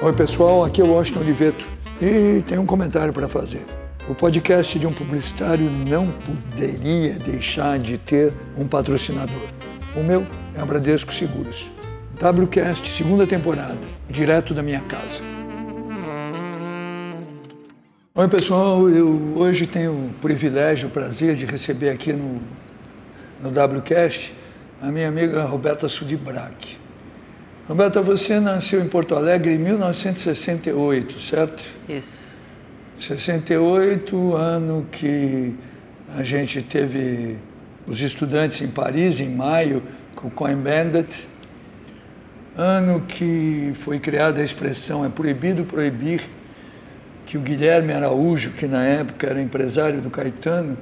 Oi, pessoal, aqui é o Washington Oliveto e tem um comentário para fazer. O podcast de um publicitário não poderia deixar de ter um patrocinador. O meu é a Bradesco Seguros. WCast, segunda temporada, direto da minha casa. Oi, pessoal, eu hoje tenho o privilégio, o prazer de receber aqui no, no WCast a minha amiga Roberta Sudibrac. Roberta, você nasceu em Porto Alegre em 1968, certo? Isso. 68, ano que a gente teve os estudantes em Paris, em maio, com o Coin Bandit. Ano que foi criada a expressão é proibido proibir, que o Guilherme Araújo, que na época era empresário do Caetano,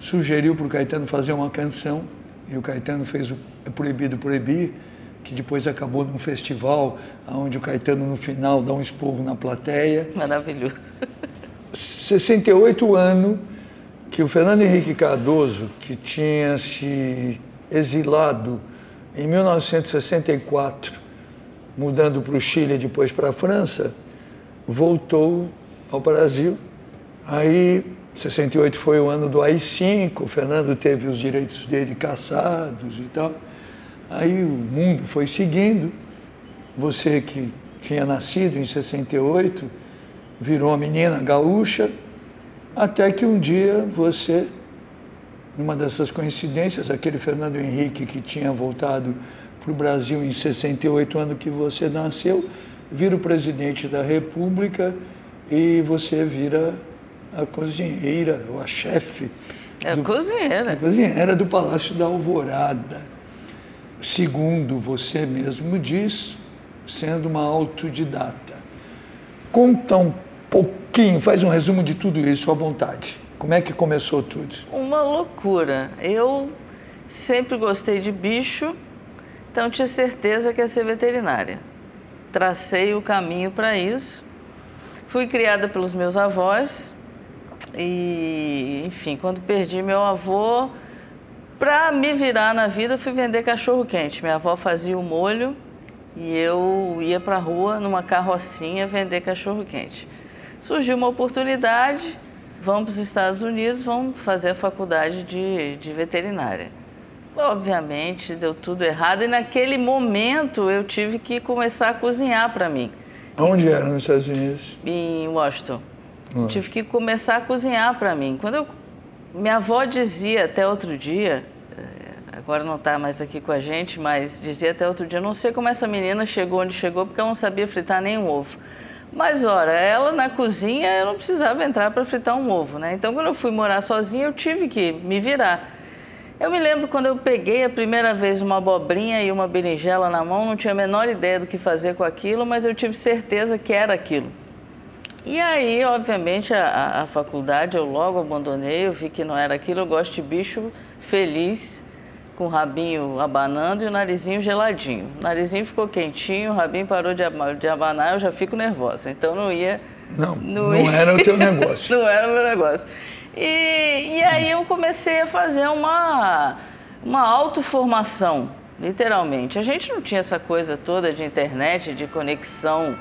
sugeriu para o Caetano fazer uma canção, e o Caetano fez o É Proibido Proibir, que depois acabou num festival, onde o Caetano no final dá um esporro na plateia. Maravilhoso. 68 anos que o Fernando Henrique Cardoso, que tinha se exilado em 1964, mudando para o Chile e depois para a França, voltou ao Brasil. Aí, 68 foi o ano do AI-5, o Fernando teve os direitos dele caçados e tal. Aí o mundo foi seguindo. Você que tinha nascido em 68, virou uma menina gaúcha, até que um dia você, numa dessas coincidências, aquele Fernando Henrique que tinha voltado para o Brasil em 68, ano que você nasceu, vira o presidente da República e você vira a cozinheira, ou a chefe. É do, cozinheira. A cozinheira do Palácio da Alvorada. Segundo você mesmo diz, sendo uma autodidata. Conta um pouquinho, faz um resumo de tudo isso à vontade. Como é que começou tudo? Uma loucura. Eu sempre gostei de bicho, então tinha certeza que ia ser veterinária. Tracei o caminho para isso. Fui criada pelos meus avós e, enfim, quando perdi meu avô, para me virar na vida, fui vender cachorro quente. Minha avó fazia o molho e eu ia para a rua numa carrocinha vender cachorro quente. Surgiu uma oportunidade, vamos para os Estados Unidos, vamos fazer a faculdade de, de veterinária. Obviamente deu tudo errado e naquele momento eu tive que começar a cozinhar para mim. Onde era nos Estados Unidos? Em Washington. Hum. Tive que começar a cozinhar para mim. Quando eu, minha avó dizia até outro dia, eh, agora não está mais aqui com a gente, mas dizia até outro dia, não sei como essa menina chegou onde chegou porque ela não sabia fritar nem um ovo. Mas, ora, ela na cozinha, eu não precisava entrar para fritar um ovo, né? Então, quando eu fui morar sozinha, eu tive que me virar. Eu me lembro quando eu peguei a primeira vez uma abobrinha e uma berinjela na mão, não tinha a menor ideia do que fazer com aquilo, mas eu tive certeza que era aquilo. E aí, obviamente, a, a faculdade eu logo abandonei, eu vi que não era aquilo, eu gosto de bicho feliz, com o rabinho abanando e o narizinho geladinho. O narizinho ficou quentinho, o rabinho parou de, de abanar, eu já fico nervosa. Então não ia. Não, não, não ia, era o teu negócio. não era o meu negócio. E, e aí eu comecei a fazer uma, uma autoformação, literalmente. A gente não tinha essa coisa toda de internet, de conexão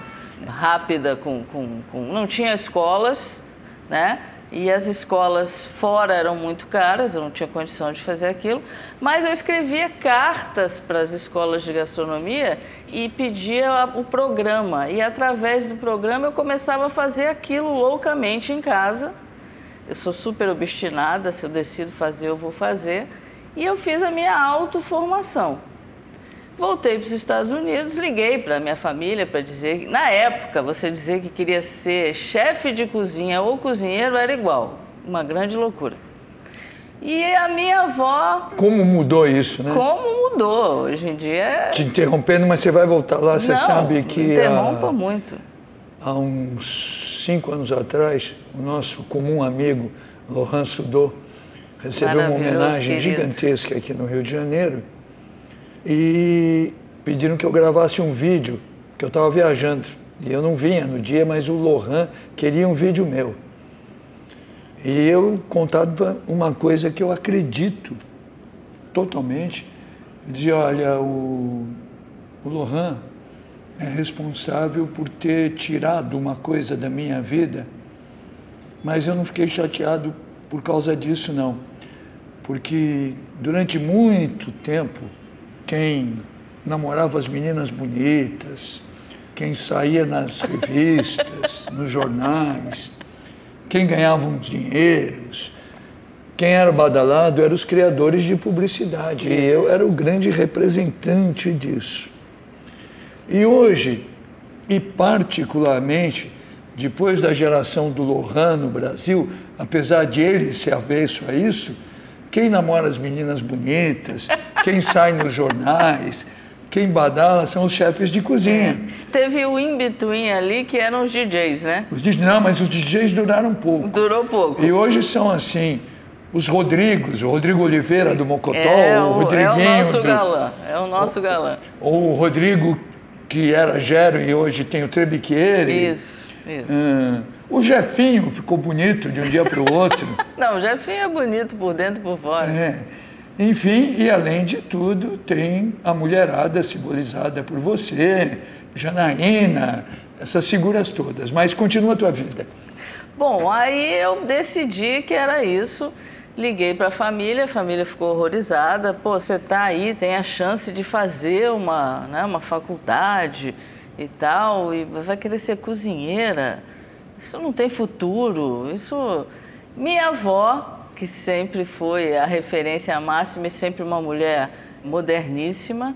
rápida com, com, com não tinha escolas, né? E as escolas fora eram muito caras, eu não tinha condição de fazer aquilo, mas eu escrevia cartas para as escolas de gastronomia e pedia o programa. E através do programa eu começava a fazer aquilo loucamente em casa. Eu sou super obstinada, se eu decido fazer, eu vou fazer. E eu fiz a minha autoformação. Voltei para os Estados Unidos, liguei para minha família para dizer, na época, você dizer que queria ser chefe de cozinha ou cozinheiro era igual, uma grande loucura. E a minha avó. Como mudou isso, né? Como mudou? Hoje em dia. É Te interrompendo, mas você vai voltar lá, você Não, sabe que. Interrompa há, muito. Há uns cinco anos atrás, o nosso comum amigo, Lohan Sudô, recebeu uma homenagem querido. gigantesca aqui no Rio de Janeiro e pediram que eu gravasse um vídeo, que eu estava viajando. E eu não vinha no dia, mas o Lohan queria um vídeo meu. E eu contava uma coisa que eu acredito totalmente. Dizia, olha, o, o Lohan, é responsável por ter tirado uma coisa da minha vida, mas eu não fiquei chateado por causa disso, não. Porque durante muito tempo, quem namorava as meninas bonitas, quem saía nas revistas, nos jornais, quem ganhava uns dinheiros, quem era badalado eram os criadores de publicidade. Isso. E eu era o grande representante disso. E hoje, e particularmente depois da geração do Lohan no Brasil, apesar de ele ser avesso a isso, quem namora as meninas bonitas, quem sai nos jornais, quem badala são os chefes de cozinha. É. Teve o in-between ali que eram os DJs, né? Os DJs, não, mas os DJs duraram pouco. Durou pouco. E hoje são assim, os Rodrigos, o Rodrigo Oliveira do Mocotó, é o, o Rodriguinho. É o nosso do, galã, é o nosso galã. Ou o Rodrigo, que era Gero e hoje tem o Trebiquieri. Isso, isso. Hum, o Jefinho ficou bonito de um dia para o outro. Não, o Jefinho é bonito por dentro e por fora. É. Enfim, e além de tudo, tem a mulherada simbolizada por você, Janaína, essas figuras todas. Mas continua a tua vida. Bom, aí eu decidi que era isso. Liguei para a família, a família ficou horrorizada. Pô, você está aí, tem a chance de fazer uma, né, uma faculdade e tal, e vai querer ser cozinheira. Isso não tem futuro. Isso. Minha avó, que sempre foi a referência máxima e sempre uma mulher moderníssima,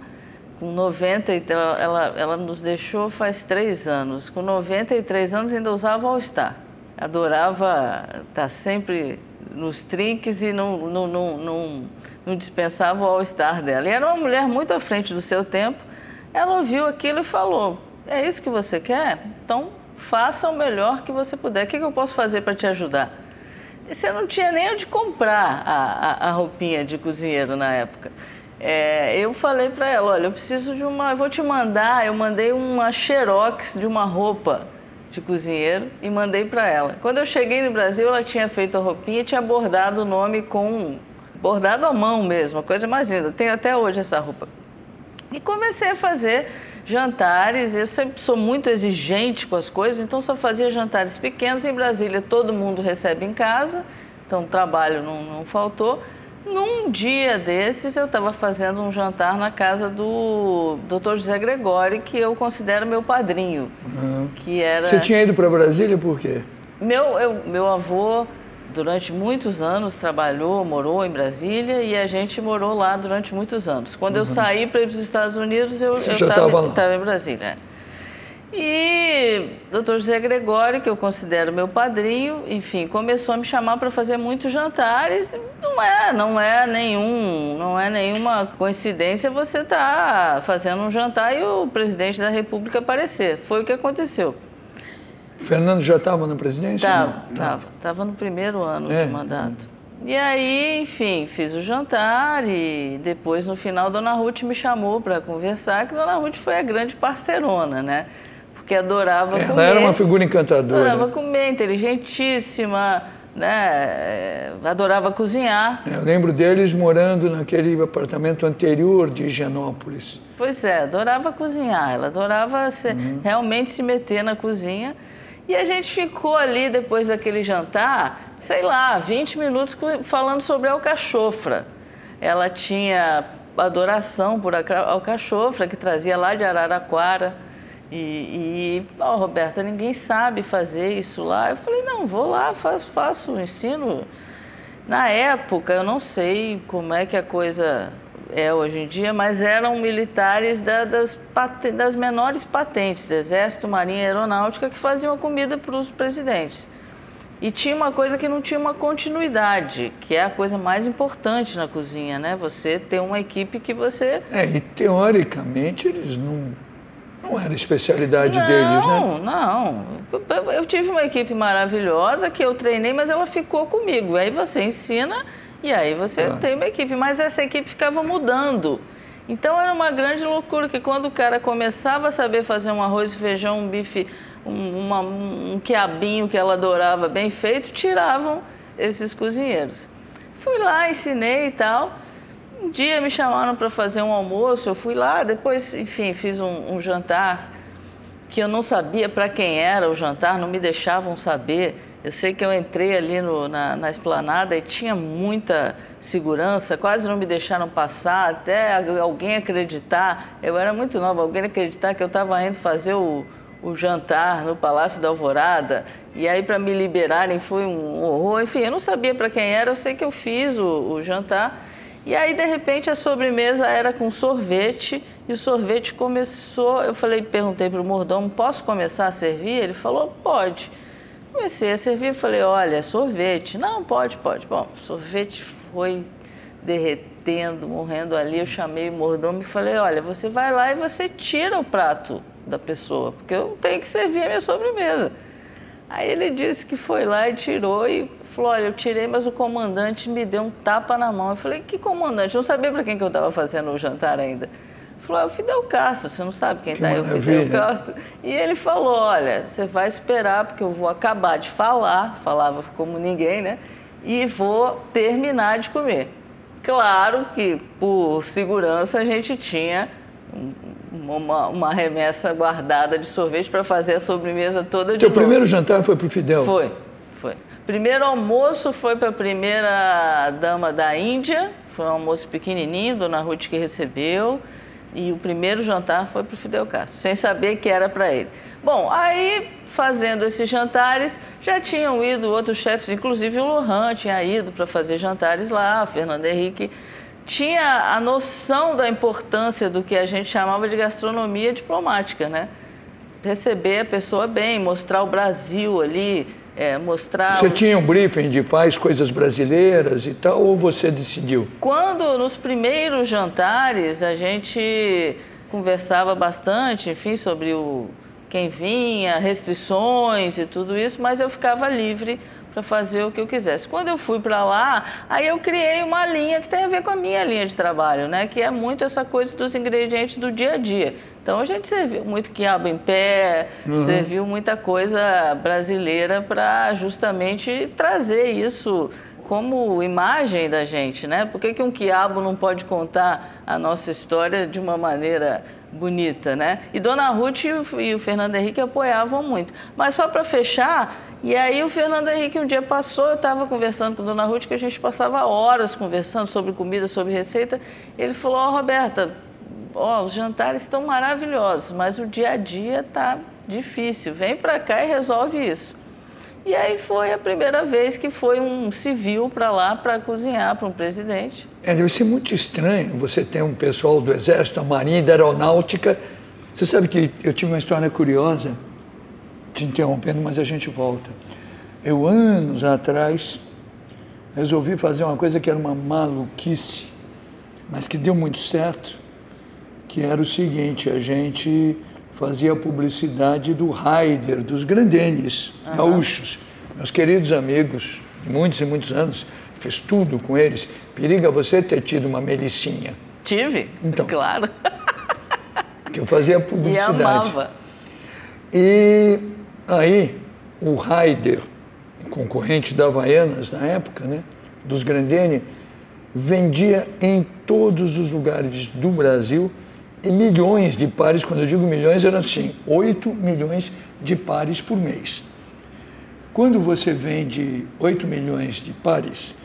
com 90, ela, ela, nos deixou faz três anos. Com 93 anos ainda usava All-Star adorava estar sempre nos trinques e não, não, não, não, não dispensava o all-star dela. E era uma mulher muito à frente do seu tempo. Ela ouviu aquilo e falou: É isso que você quer? Então faça o melhor que você puder. O que, eu posso fazer para te ajudar? E você não tinha nem onde comprar a, a, a roupinha de cozinheiro na época. É, eu falei para ela: Olha, eu preciso de uma. Eu vou te mandar. Eu mandei uma xerox de uma roupa de cozinheiro e mandei para ela. Quando eu cheguei no Brasil, ela tinha feito a roupinha e tinha bordado o nome com bordado à mão mesmo, coisa mais linda. Tenho até hoje essa roupa. E comecei a fazer jantares. Eu sempre sou muito exigente com as coisas, então só fazia jantares pequenos. Em Brasília, todo mundo recebe em casa, então trabalho não, não faltou. Num dia desses, eu estava fazendo um jantar na casa do Dr. José Gregori, que eu considero meu padrinho. Uhum. Que era... Você tinha ido para Brasília por quê? Meu, eu, meu avô, durante muitos anos, trabalhou, morou em Brasília e a gente morou lá durante muitos anos. Quando uhum. eu saí para ir para os Estados Unidos, eu estava em Brasília. E doutor José Gregório, que eu considero meu padrinho, enfim, começou a me chamar para fazer muitos jantares. Não é, não é nenhum, não é nenhuma coincidência você estar tá fazendo um jantar e o presidente da República aparecer. Foi o que aconteceu. Fernando já estava na presidência? Estava, estava. Estava no primeiro ano é. de mandato. E aí, enfim, fiz o jantar e depois, no final, Dona Ruth me chamou para conversar, que Dona Ruth foi a grande parcerona, né? porque adorava Ela comer. Ela era uma figura encantadora. Adorava comer, inteligentíssima, né? adorava cozinhar. Eu lembro deles morando naquele apartamento anterior de Higienópolis. Pois é, adorava cozinhar, ela adorava se, uhum. realmente se meter na cozinha. E a gente ficou ali depois daquele jantar, sei lá, 20 minutos falando sobre a alcachofra. Ela tinha adoração por alcachofra, que trazia lá de Araraquara. E, e oh, Roberta, ninguém sabe fazer isso lá. Eu falei, não, vou lá, faço, faço, ensino. Na época, eu não sei como é que a coisa é hoje em dia, mas eram militares da, das, das menores patentes, do Exército, Marinha e Aeronáutica, que faziam a comida para os presidentes. E tinha uma coisa que não tinha uma continuidade, que é a coisa mais importante na cozinha, né? Você ter uma equipe que você. É, e teoricamente eles não não era a especialidade não, deles, né? Não, não. Eu tive uma equipe maravilhosa que eu treinei, mas ela ficou comigo. Aí você ensina e aí você ah. tem uma equipe. Mas essa equipe ficava mudando. Então era uma grande loucura que quando o cara começava a saber fazer um arroz e feijão, um bife, um, uma, um quiabinho que ela adorava bem feito, tiravam esses cozinheiros. Fui lá, ensinei e tal. Um dia me chamaram para fazer um almoço, eu fui lá, depois, enfim, fiz um, um jantar que eu não sabia para quem era o jantar, não me deixavam saber. Eu sei que eu entrei ali no, na, na esplanada e tinha muita segurança, quase não me deixaram passar, até alguém acreditar. Eu era muito nova, alguém acreditar que eu estava indo fazer o, o jantar no Palácio da Alvorada. E aí, para me liberarem, foi um horror. Enfim, eu não sabia para quem era, eu sei que eu fiz o, o jantar. E aí, de repente, a sobremesa era com sorvete e o sorvete começou. Eu falei, perguntei para o mordomo: posso começar a servir? Ele falou: pode. Comecei a servir, falei, olha, sorvete. Não, pode, pode. Bom, sorvete foi derretendo, morrendo ali. Eu chamei o mordomo e falei, olha, você vai lá e você tira o prato da pessoa, porque eu tenho que servir a minha sobremesa. Aí ele disse que foi lá e tirou e falou, olha, eu tirei, mas o comandante me deu um tapa na mão. Eu falei, que comandante? Eu não sabia para quem que eu estava fazendo o jantar ainda falou, é o Fidel Castro, você não sabe quem está aí, é o Fidel Castro. E ele falou, olha, você vai esperar, porque eu vou acabar de falar, falava como ninguém, né? E vou terminar de comer. Claro que, por segurança, a gente tinha uma, uma remessa guardada de sorvete para fazer a sobremesa toda de Teu novo. primeiro jantar foi para o Fidel? Foi, foi. Primeiro almoço foi para a primeira dama da Índia, foi um almoço pequenininho, Dona Ruth que recebeu e o primeiro jantar foi para o Fidel Castro, sem saber que era para ele. Bom, aí fazendo esses jantares, já tinham ido outros chefes, inclusive o Lohan tinha ido para fazer jantares lá, Fernando Henrique tinha a noção da importância do que a gente chamava de gastronomia diplomática, né? Receber a pessoa bem, mostrar o Brasil ali, é, mostrar. Você o... tinha um briefing de faz coisas brasileiras e tal, ou você decidiu? Quando nos primeiros jantares a gente conversava bastante, enfim, sobre o quem vinha, restrições e tudo isso, mas eu ficava livre para fazer o que eu quisesse. Quando eu fui para lá, aí eu criei uma linha que tem a ver com a minha linha de trabalho, né? Que é muito essa coisa dos ingredientes do dia a dia. Então a gente serviu muito quiabo em pé, uhum. serviu muita coisa brasileira para justamente trazer isso como imagem da gente, né? Por que, que um quiabo não pode contar a nossa história de uma maneira bonita, né? E Dona Ruth e o Fernando Henrique apoiavam muito. Mas só para fechar, e aí o Fernando Henrique um dia passou, eu estava conversando com Dona Ruth, que a gente passava horas conversando sobre comida, sobre receita. Ele falou, ó oh, Roberta, os jantares estão maravilhosos, mas o dia a dia está difícil. Vem para cá e resolve isso. E aí foi a primeira vez que foi um civil para lá para cozinhar para um presidente. É, deve ser muito estranho você ter um pessoal do Exército, da Marinha, da Aeronáutica. Você sabe que eu tive uma história curiosa te interrompendo, mas a gente volta. Eu, anos atrás, resolvi fazer uma coisa que era uma maluquice, mas que deu muito certo, que era o seguinte, a gente fazia publicidade do Raider, dos grandenes, uhum. gaúchos, meus queridos amigos, muitos e muitos anos, fez tudo com eles. Periga você ter tido uma melicinha. Tive, então, claro. Que eu fazia publicidade. E amava. E Aí, o Raider, concorrente da Havaianas na época, né, dos Grandene, vendia em todos os lugares do Brasil milhões de pares, quando eu digo milhões, era assim, 8 milhões de pares por mês. Quando você vende 8 milhões de pares,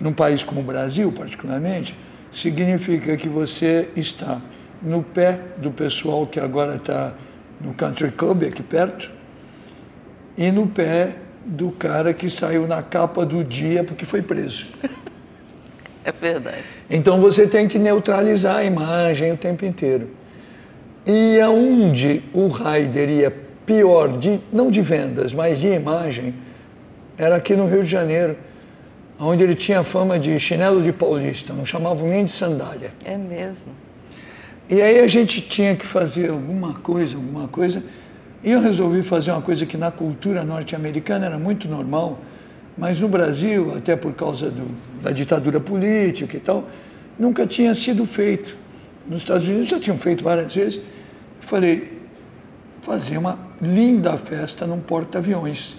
num país como o Brasil, particularmente, significa que você está no pé do pessoal que agora está no Country Club aqui perto, e no pé do cara que saiu na capa do dia porque foi preso. É verdade. Então você tem que neutralizar a imagem o tempo inteiro. E aonde o Raider ia pior, de, não de vendas, mas de imagem, era aqui no Rio de Janeiro, onde ele tinha fama de chinelo de paulista, não chamavam nem de sandália. É mesmo. E aí a gente tinha que fazer alguma coisa, alguma coisa e eu resolvi fazer uma coisa que na cultura norte-americana era muito normal, mas no Brasil, até por causa do, da ditadura política e tal, nunca tinha sido feito. Nos Estados Unidos já tinham feito várias vezes. Falei, fazer uma linda festa num porta-aviões,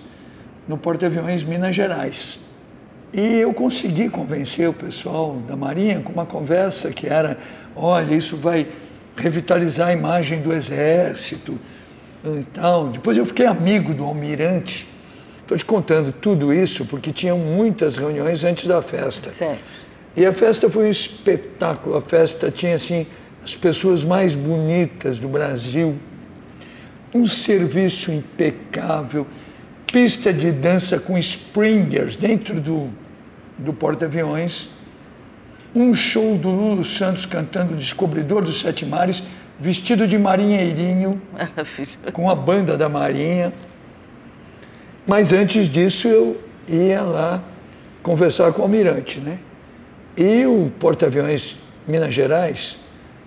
no porta-aviões Minas Gerais. E eu consegui convencer o pessoal da Marinha com uma conversa que era, olha, isso vai revitalizar a imagem do Exército, Então, depois eu fiquei amigo do almirante. Estou te contando tudo isso porque tinham muitas reuniões antes da festa. E a festa foi um espetáculo. A festa tinha assim as pessoas mais bonitas do Brasil, um serviço impecável, pista de dança com springers dentro do, do porta-aviões, um show do Lulu Santos cantando Descobridor dos Sete Mares, vestido de marinheirinho, com a banda da Marinha. Mas antes disso eu ia lá conversar com o almirante, né? E o porta-aviões Minas Gerais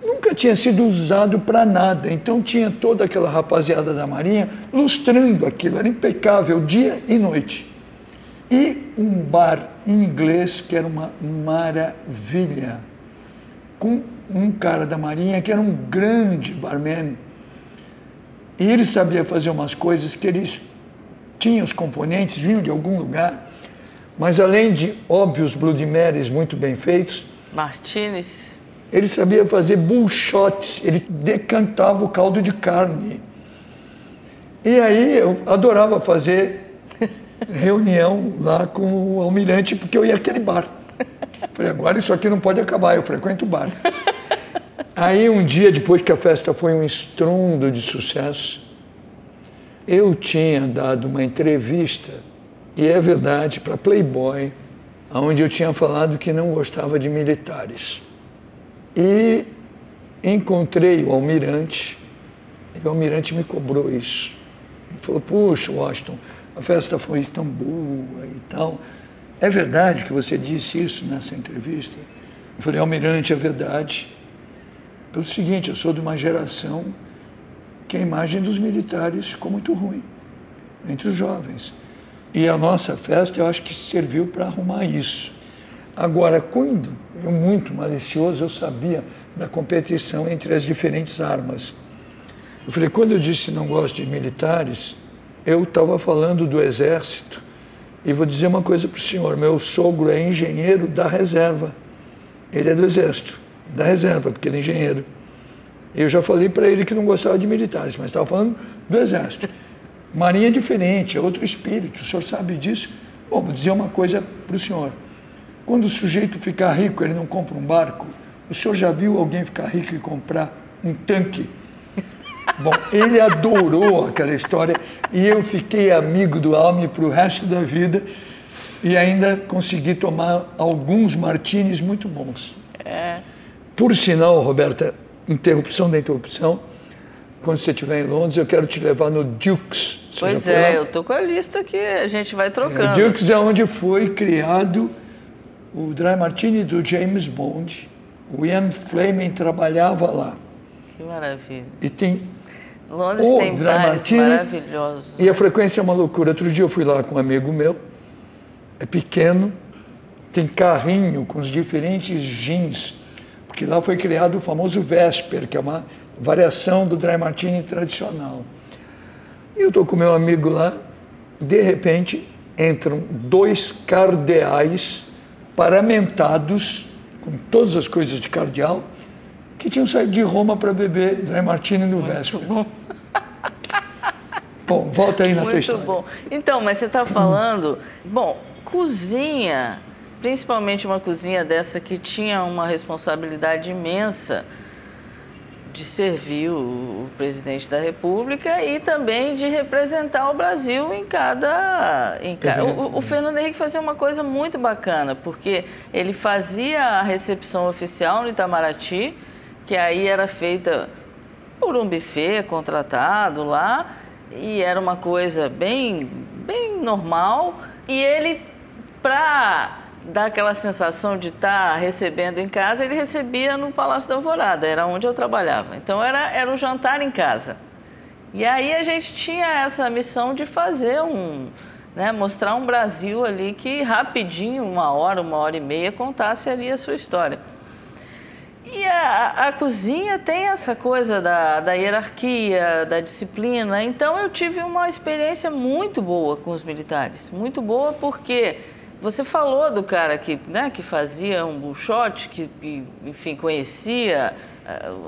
nunca tinha sido usado para nada. Então tinha toda aquela rapaziada da Marinha lustrando aquilo, era impecável dia e noite. E um bar inglês que era uma maravilha, com um cara da Marinha que era um grande barman. E ele sabia fazer umas coisas que eles tinham os componentes, vinham de algum lugar, mas além de óbvios Bloody Marys muito bem feitos, Martinez. Ele sabia fazer bullshots, ele decantava o caldo de carne. E aí eu adorava fazer reunião lá com o almirante, porque eu ia àquele bar. Falei, agora isso aqui não pode acabar, eu frequento o bar. Aí um dia, depois que a festa foi um estrondo de sucesso, eu tinha dado uma entrevista, e é verdade, para Playboy, onde eu tinha falado que não gostava de militares. E encontrei o almirante, e o almirante me cobrou isso. Ele falou, puxa, Washington, a festa foi tão boa e tal. É verdade que você disse isso nessa entrevista? Eu falei, almirante, é verdade. Pelo seguinte, eu sou de uma geração que a imagem dos militares ficou muito ruim entre os jovens. E a nossa festa, eu acho que serviu para arrumar isso. Agora, quando eu, muito malicioso, eu sabia da competição entre as diferentes armas. Eu falei, quando eu disse não gosto de militares, eu estava falando do exército. E vou dizer uma coisa para o senhor: meu sogro é engenheiro da reserva. Ele é do exército, da reserva, porque ele é engenheiro. Eu já falei para ele que não gostava de militares, mas estava falando do exército. Marinha é diferente, é outro espírito, o senhor sabe disso? Bom, vou dizer uma coisa para o senhor. Quando o sujeito ficar rico, ele não compra um barco. O senhor já viu alguém ficar rico e comprar um tanque? Bom, ele adorou aquela história e eu fiquei amigo do Alme para o resto da vida e ainda consegui tomar alguns martinis muito bons. É. Por sinal, Roberta, interrupção da interrupção, quando você estiver em Londres, eu quero te levar no Dukes. Você pois é, eu tô com a lista que a gente vai trocando. É, o Dukes é onde foi criado o Dry Martini do James Bond. O Ian Fleming trabalhava lá. Que maravilha. E tem Londres o tem Dry Martini, maravilhosos. E né? a frequência é uma loucura. Outro dia eu fui lá com um amigo meu, é pequeno, tem carrinho com os diferentes gins, porque lá foi criado o famoso Vesper, que é uma variação do Dry Martini tradicional. E eu estou com meu amigo lá, de repente entram dois cardeais paramentados com todas as coisas de cardeal, que tinham saído de Roma para beber Dry Martini no véspera. Bom. bom, volta aí na Muito tua história. bom. Então, mas você está falando, bom, cozinha, principalmente uma cozinha dessa que tinha uma responsabilidade imensa, de servir o, presidente da República e também de representar o Brasil em cada. Em ca... o, o, Fernando Henrique fazia uma coisa muito bacana, porque ele fazia a recepção oficial no Itamaraty, que aí era feita por um buffet contratado lá, e era uma coisa bem, bem normal. E ele, para dá aquela sensação de estar tá recebendo em casa, ele recebia no Palácio da Alvorada, era onde eu trabalhava. Então era, era o jantar em casa. E aí a gente tinha essa missão de fazer um, né, mostrar um Brasil ali que rapidinho, uma hora, uma hora e meia, contasse ali a sua história. E a, a cozinha tem essa coisa da, da hierarquia, da disciplina. Então eu tive uma experiência muito boa com os militares. Muito boa porque você falou do cara que, né, que fazia um bullshot, que, enfim, conhecia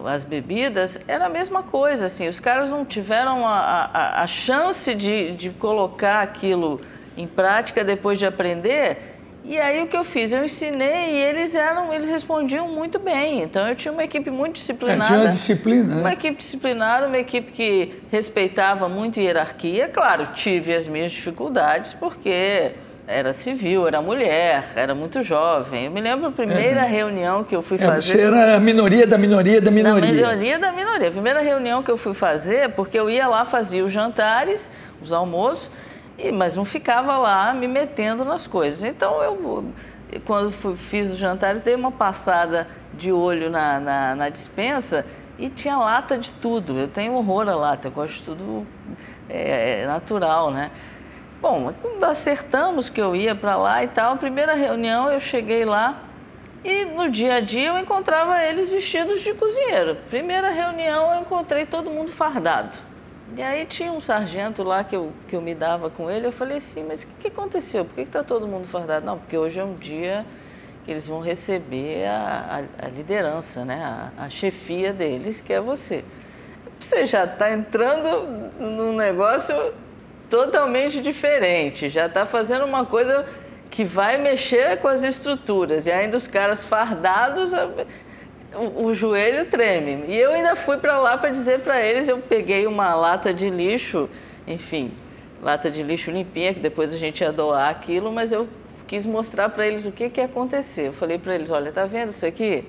as bebidas, era a mesma coisa, assim, os caras não tiveram a, a, a chance de, de colocar aquilo em prática depois de aprender. E aí o que eu fiz? Eu ensinei e eles eram, eles respondiam muito bem. Então eu tinha uma equipe muito disciplinada. É, tinha uma disciplina, né? Uma equipe disciplinada, uma equipe que respeitava muito hierarquia. Claro, tive as minhas dificuldades, porque era civil, era mulher, era muito jovem. Eu me lembro a primeira é. reunião que eu fui é, fazer. Você era a minoria da minoria da minoria. Da minoria da minoria. A primeira reunião que eu fui fazer, porque eu ia lá, fazia os jantares, os almoços, e, mas não ficava lá me metendo nas coisas. Então eu, quando fui, fiz os jantares, dei uma passada de olho na, na, na dispensa e tinha lata de tudo. Eu tenho horror a lata, eu gosto de tudo é, é natural, né? Bom, acertamos que eu ia para lá e tal. Primeira reunião eu cheguei lá e no dia a dia eu encontrava eles vestidos de cozinheiro. Primeira reunião eu encontrei todo mundo fardado. E aí tinha um sargento lá que eu, que eu me dava com ele. Eu falei assim, mas o que, que, aconteceu? Por que está todo mundo fardado? Não, porque hoje é um dia que eles vão receber a, a, a liderança, né? A, a chefia deles, que é você. Você já está entrando num negócio totalmente diferente. Já está fazendo uma coisa que vai mexer com as estruturas. E ainda os caras fardados, o, o joelho treme. E eu ainda fui para lá para dizer para eles, eu peguei uma lata de lixo, enfim, lata de lixo limpinha, que depois a gente ia doar aquilo, mas eu quis mostrar para eles o que, que ia acontecer. Eu falei para eles, olha, tá vendo isso aqui?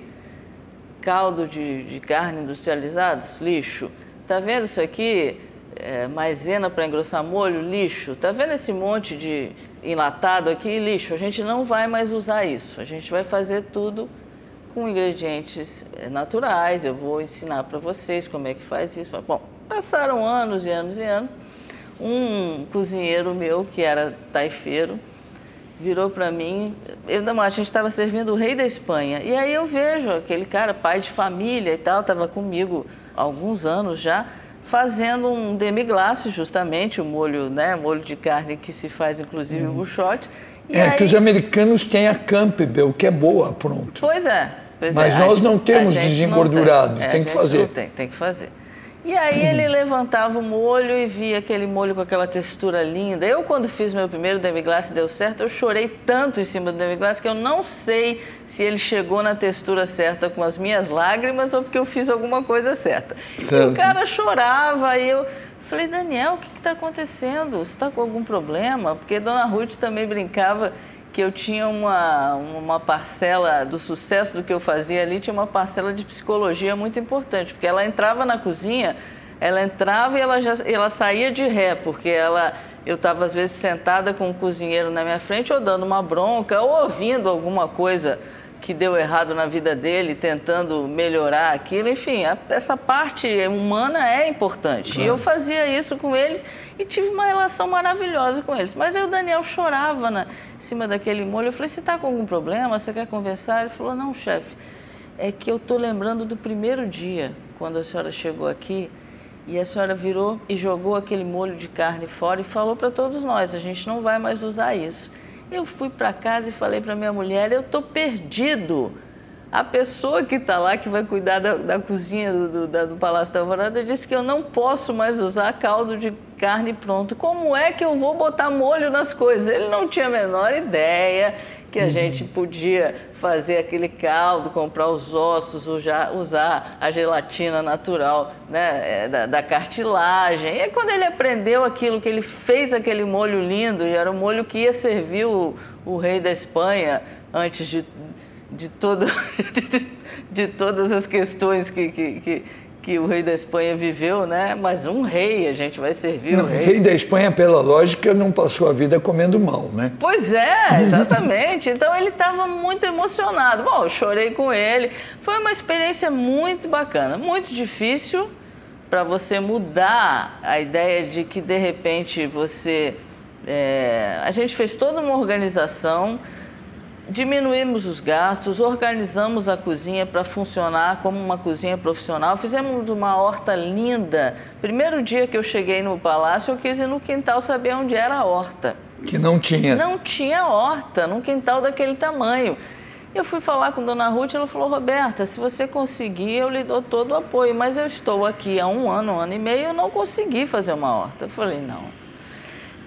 Caldo de, de carne industrializados? Lixo. Tá vendo isso aqui? É, maisena para engrossar molho, lixo. Tá vendo esse monte de enlatado aqui? Lixo. A gente não vai mais usar isso. A gente vai fazer tudo com ingredientes é, naturais. Eu vou ensinar para vocês como é que faz isso. Bom, passaram anos e anos e anos. Um cozinheiro meu, que era taifeiro, virou para mim. Eu, a gente estava servindo o rei da Espanha. E aí eu vejo aquele cara, pai de família e tal, estava comigo há alguns anos já fazendo um demi-glace, justamente, o molho, né, molho de carne que se faz inclusive hum. o buchote. é aí... que os americanos têm a Campbell, que é boa, pronto. Pois é. Pois Mas é. nós não temos desengordurado, tem, é, tem que fazer. tem, tem que fazer. E aí ele levantava o molho e via aquele molho com aquela textura linda. Eu, quando fiz meu primeiro demi-glace deu certo, eu chorei tanto em cima do demi-glace que eu não sei se ele chegou na textura certa com as minhas lágrimas ou porque eu fiz alguma coisa certa. Certo. E o cara chorava e eu falei, Daniel, o que está acontecendo? Você está com algum problema? Porque Dona Ruth também brincava que eu tinha uma, uma parcela do sucesso do que eu fazia ali, tinha uma parcela de psicologia muito importante, porque ela entrava na cozinha, ela entrava e ela, já, ela saía de ré, porque ela, eu estava às vezes sentada com o cozinheiro na minha frente ou dando uma bronca ou ouvindo alguma coisa que deu errado na vida dele, tentando melhorar aquilo. Enfim, a, essa parte humana é importante. Claro. E eu fazia isso com eles e tive uma relação maravilhosa com eles. Mas aí o Daniel chorava na, em cima daquele molho. Eu falei: Você está com algum problema? Você quer conversar? Ele falou: Não, chefe, é que eu estou lembrando do primeiro dia, quando a senhora chegou aqui. E a senhora virou e jogou aquele molho de carne fora e falou para todos nós: a gente não vai mais usar isso. Eu fui para casa e falei para minha mulher: eu estou perdido. A pessoa que está lá, que vai cuidar da, da cozinha do, do, da, do, Palácio da Alvorada, disse que eu não posso mais usar caldo de carne pronto. Como é que eu vou botar molho nas coisas? Ele não tinha a menor ideia que a uhum. gente podia fazer aquele caldo, comprar os ossos, usar, a gelatina natural né, é, da, da, cartilagem. E quando ele aprendeu aquilo, que ele fez aquele molho lindo, e era o molho que ia servir o, o rei da Espanha antes de, de, todo, de, de todas as questões que, que, que que o rei da Espanha viveu, né? Mas um rei, a gente vai servir não, o rei. rei da Espanha, pela lógica, não passou a vida comendo mal, né? Pois é, exatamente. então ele estava muito emocionado. Bom, eu chorei com ele. Foi uma experiência muito bacana, muito difícil para você mudar a ideia de que de repente você. É... a gente fez toda uma organização diminuímos os gastos, organizamos a cozinha para funcionar como uma cozinha profissional, fizemos uma horta linda. Primeiro dia que eu cheguei no palácio, eu quis ir no quintal saber onde era a horta. Que não tinha. Não tinha horta, num quintal daquele tamanho. Eu fui falar com Dona Ruth, ela falou, Roberta, se você conseguir, eu lhe dou todo o apoio, mas eu estou aqui há um ano, um ano e meio, e eu não consegui fazer uma horta. Eu falei, não.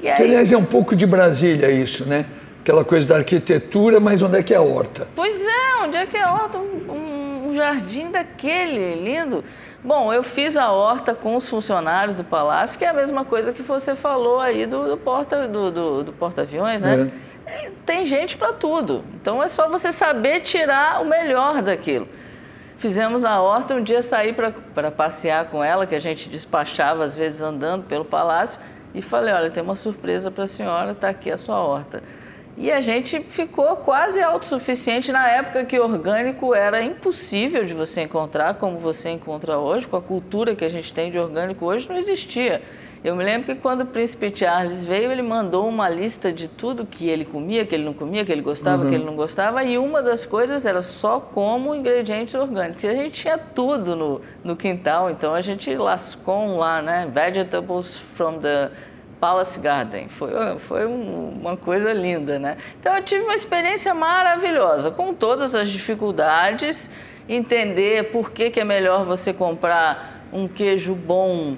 E aí... Que, aliás, é um pouco de Brasília isso, né? Aquela coisa da arquitetura, mas onde é que é a horta? Pois é, onde é que é a horta? Um, um jardim daquele, lindo. Bom, eu fiz a horta com os funcionários do palácio, que é a mesma coisa que você falou aí do, do porta do, do, do porta-aviões, né? É tem gente para tudo. Então é só você saber tirar o melhor daquilo. Fizemos a horta, um dia saí para passear com ela, que a gente despachava às vezes andando pelo palácio, e falei: Olha, tem uma surpresa para a senhora, está aqui a sua horta. E a gente ficou quase autossuficiente na época que orgânico era impossível de você encontrar, como você encontra hoje, com a cultura que a gente tem de orgânico hoje, não existia. Eu me lembro que quando o príncipe Charles veio, ele mandou uma lista de tudo que ele comia, que ele não comia, que ele gostava, uhum. que ele não gostava, e uma das coisas era só como ingredientes orgânicos. E a gente tinha tudo no, no quintal, então a gente lascou um lá, né? Vegetables from the Palace Garden. Foi, foi um, uma coisa linda, né? Então eu tive uma experiência maravilhosa, com todas as dificuldades, entender por que, que é melhor você comprar um queijo bom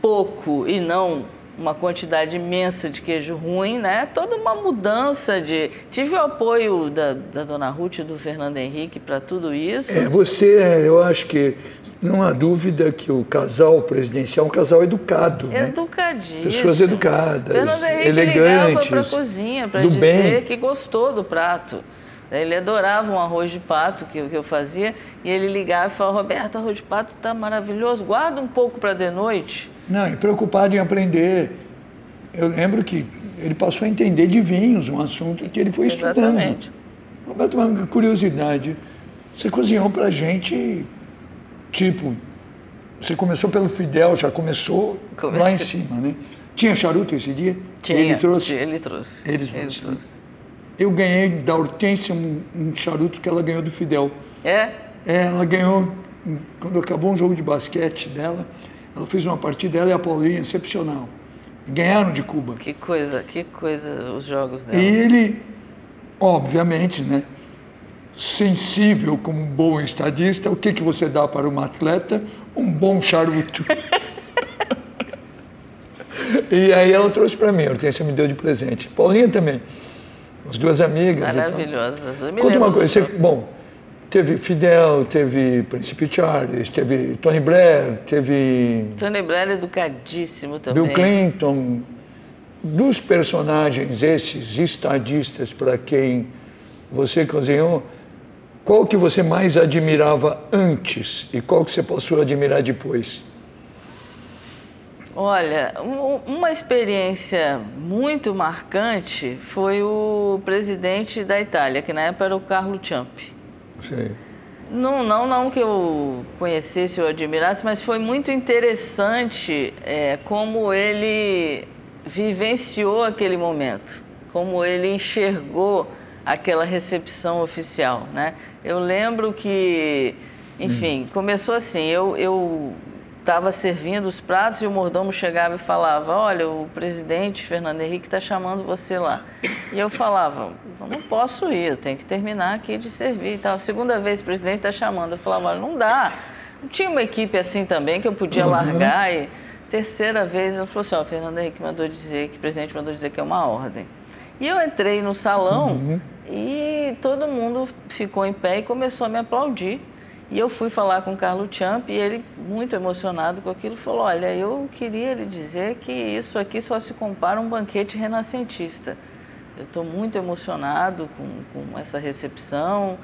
pouco e não uma quantidade imensa de queijo ruim, né? Toda uma mudança de. Tive o apoio da, da dona Ruth e do Fernando Henrique para tudo isso. É, você, eu acho que não há dúvida que o casal presidencial é um casal educado. Né? Educadíssimo. Né? Pessoas educadas, Fernando Henrique elegantes. ligava para a cozinha para dizer bem. que gostou do prato. Ele adorava um arroz de pato que, que eu fazia e ele ligava e falava: Roberto, arroz de pato está maravilhoso, guarda um pouco para de noite. Não, e preocupado em aprender. Eu lembro que ele passou a entender de vinhos, um assunto que ele foi Exatamente. estudando. Roberto, uma curiosidade. Você cozinhou para gente, tipo, você começou pelo Fidel, já começou Comecei. lá em cima, né? Tinha charuto esse dia? Tinha. Ele trouxe? Ele trouxe. Ele trouxe. Ele trouxe. Eu ganhei da Hortência um, um, charuto que ela ganhou do Fidel. É? É, ela ganhou, quando acabou um jogo de basquete dela, ela fez uma partida, ela e a Paulinha, excepcional. Ganharam de Cuba. Que coisa, que coisa os jogos dela. E ele, obviamente, né, sensível como um bom estadista, o que, que você dá para uma atleta? Um bom charuto. e aí ela trouxe para mim, a Hortência me deu de presente. Paulinha também. As duas amigas. Maravilhosas. Conta uma coisa, você, bom, Teve Fidel, teve Príncipe Charles, teve Tony Blair, teve. Tony Blair é educadíssimo também. Bill Clinton. Dos personagens, esses estadistas para quem você cozinhou, qual que você mais admirava antes e qual que você passou a admirar depois? Olha, uma experiência muito marcante foi o presidente da Itália, que na época era o Carlo Ciampi. Sim. Não, não, não que eu conhecesse ou admirasse, mas foi muito interessante é, como ele vivenciou aquele momento, como ele enxergou aquela recepção oficial, né? Eu lembro que, enfim, hum. começou assim, eu, eu estava servindo os pratos e o mordomo chegava e falava: Olha, o presidente Fernando Henrique está chamando você lá. E eu falava: Eu não posso ir, eu tenho que terminar aqui de servir e tal. Segunda vez o presidente está chamando. Eu falava: Olha, não dá. Não tinha uma equipe assim também que eu podia uhum. largar. E terceira vez ele falou assim: Ó, oh, Fernando Henrique mandou dizer que o presidente mandou dizer que é uma ordem. E eu entrei no salão uhum. e todo mundo ficou em pé e começou a me aplaudir. E eu fui falar com o Carlos Champ e ele, muito emocionado com aquilo, falou: Olha, eu queria lhe dizer que isso aqui só se compara a um banquete renascentista. Eu estou muito emocionado com, com essa recepção.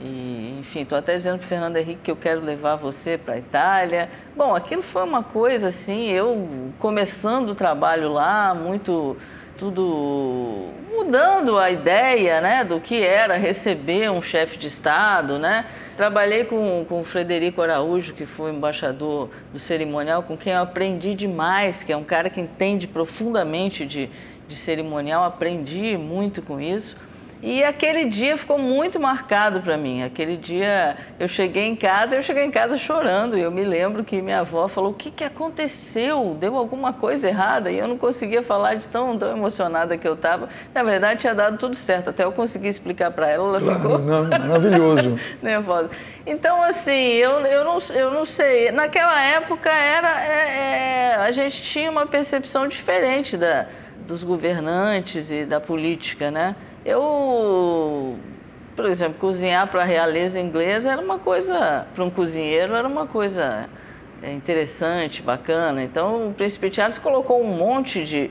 E, enfim, estou até dizendo para o Fernando Henrique que eu quero levar você para a Itália. Bom, aquilo foi uma coisa assim, eu começando o trabalho lá, muito tudo mudando a ideia né, do que era receber um chefe de Estado. Né? Trabalhei com, com o Frederico Araújo, que foi embaixador do cerimonial, com quem eu aprendi demais, que é um cara que entende profundamente de, de cerimonial, aprendi muito com isso. E aquele dia ficou muito marcado para mim. Aquele dia eu cheguei em casa, eu cheguei em casa chorando. E eu me lembro que minha avó falou: O que, que aconteceu? Deu alguma coisa errada? E eu não conseguia falar de tão, tão emocionada que eu estava. Na verdade, tinha dado tudo certo. Até eu consegui explicar para ela, ela claro, ficou. Não, maravilhoso. nervosa. Então, assim, eu, eu, não, eu não sei. Naquela época era. É, é, a gente tinha uma percepção diferente da, dos governantes e da política, né? Eu, por exemplo, cozinhar para a realeza inglesa era uma coisa, para um cozinheiro, era uma coisa é, interessante, bacana. Então, o Príncipe Charles colocou um monte de,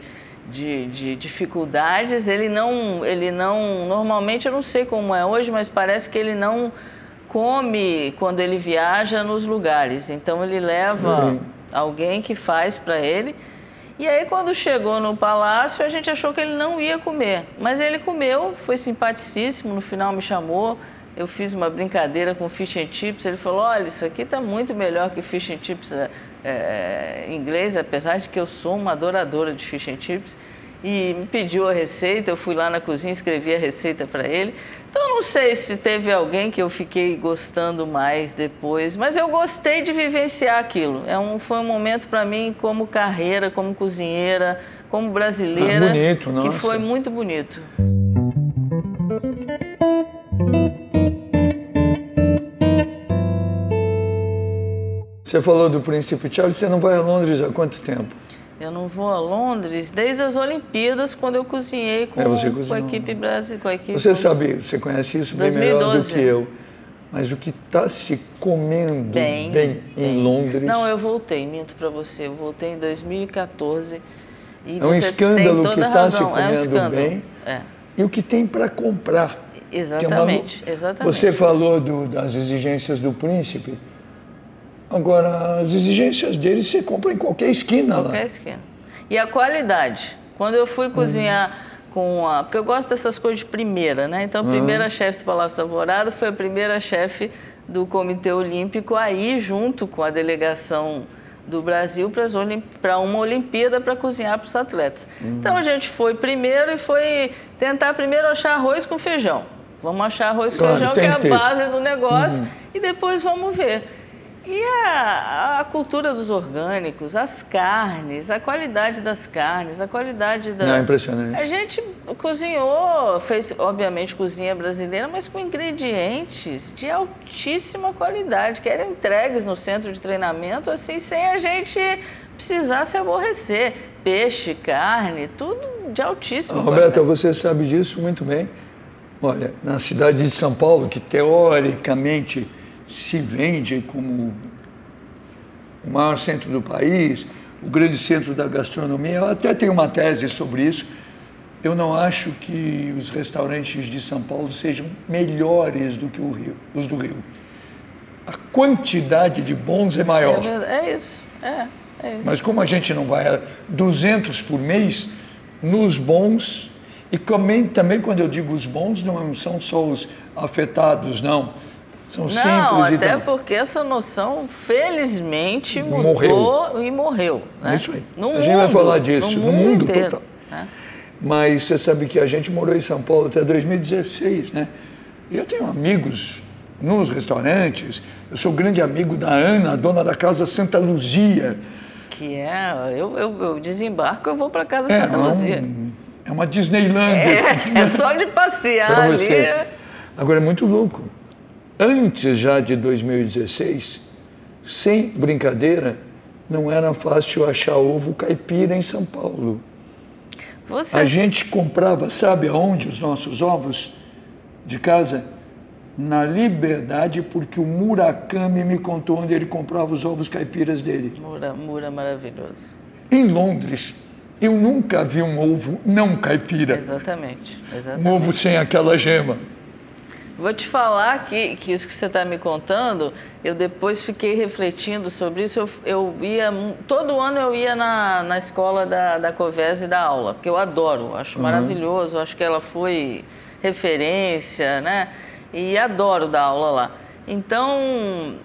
de, de, dificuldades. Ele não, ele não, normalmente eu não sei como é hoje, mas parece que ele não come quando ele viaja nos lugares. Então, ele leva uhum. alguém que faz para ele e aí, quando chegou no palácio, a gente achou que ele não ia comer. Mas ele comeu, foi simpaticíssimo, no final me chamou. Eu fiz uma brincadeira com fish and chips. Ele falou: Olha, isso aqui está muito melhor que fish and chips é, inglês, apesar de que eu sou uma adoradora de fish and chips e me pediu a receita. Eu fui lá na cozinha, escrevi a receita para ele. Então, não sei se teve alguém que eu fiquei gostando mais depois, mas eu gostei de vivenciar aquilo. É um, foi um momento para mim, como carreira, como cozinheira, como brasileira, ah, bonito, que foi muito bonito. Você falou do Príncipe Charles, você não vai a Londres há quanto tempo? Eu não vou a Londres desde as Olimpíadas, quando eu cozinhei com, é, com a equipe brasileira. Com a equipe você sabe, você conhece isso 2012. bem melhor do que eu. Mas o que está se comendo bem, bem, bem, em Londres. Não, eu voltei, minto para você. Eu voltei em 2014. E é um escândalo que está se comendo é um bem. É. E o que tem para comprar. Exatamente, é uma... exatamente. Você falou do, das exigências do príncipe. Agora, as exigências deles você compra em qualquer esquina qualquer lá. Qualquer esquina. E a qualidade. Quando eu fui cozinhar uhum. com a. Porque eu gosto dessas coisas de primeira, né? Então, a primeira uhum. chefe do Palácio do Alvorada foi a primeira chefe do Comitê Olímpico aí, junto com a delegação do Brasil para uma Olimpíada para cozinhar para os atletas. Uhum. Então, a gente foi primeiro e foi tentar primeiro achar arroz com feijão. Vamos achar arroz com claro, feijão, que é a base do negócio, uhum. e depois vamos ver. E a, a, cultura dos orgânicos, as carnes, a qualidade das carnes, a qualidade da. Não, é impressionante. A gente cozinhou, fez, obviamente, cozinha brasileira, mas com ingredientes de altíssima qualidade, que eram entregues no centro de treinamento, assim, sem a gente precisar se aborrecer. Peixe, carne, tudo de altíssima Roberta, você sabe disso muito bem. Olha, na cidade de São Paulo, que teoricamente se vende como o maior centro do país, o grande centro da gastronomia. Eu até tenho uma tese sobre isso. Eu não acho que os restaurantes de São Paulo sejam melhores do que Rio, os do Rio. A quantidade de bons é maior. É, é isso, é, é isso. Mas como a gente não vai a 200 por mês, nos bons, e também, também quando eu digo os bons, não são só os afetados, não são não, simples até então... porque essa noção, felizmente, mudou morreu. e morreu. Né? Isso aí. No a mundo, gente vai falar disso, no, no mundo, mundo inteiro, total. Né? Mas você sabe que a gente morou em São Paulo até 2016, né? E eu tenho amigos nos restaurantes. Eu sou grande amigo da Ana, dona da Casa Santa Luzia. Que é, eu, eu, eu desembarco, eu vou para Casa é, Santa é Luzia. Um, é uma Disneylandia. É, é só de passear ali. Agora é muito louco antes já de 2016, sem brincadeira, não era fácil achar ovo caipira em São Paulo. Você... A gente comprava, sabe aonde os nossos ovos de casa? Na Liberdade, porque o Murakami me contou onde ele comprava os ovos caipiras dele. Mura, Mura maravilhoso. Em Londres, eu nunca vi um ovo não caipira. Exatamente. exatamente. Um ovo sem aquela gema. Vou te falar que, que isso que você está me contando, eu depois fiquei refletindo sobre isso. Eu, eu ia, todo ano eu ia na, na escola da, da Covese dar aula, porque eu adoro, acho uhum. maravilhoso, acho que ela foi referência, né? E adoro dar aula lá. Então,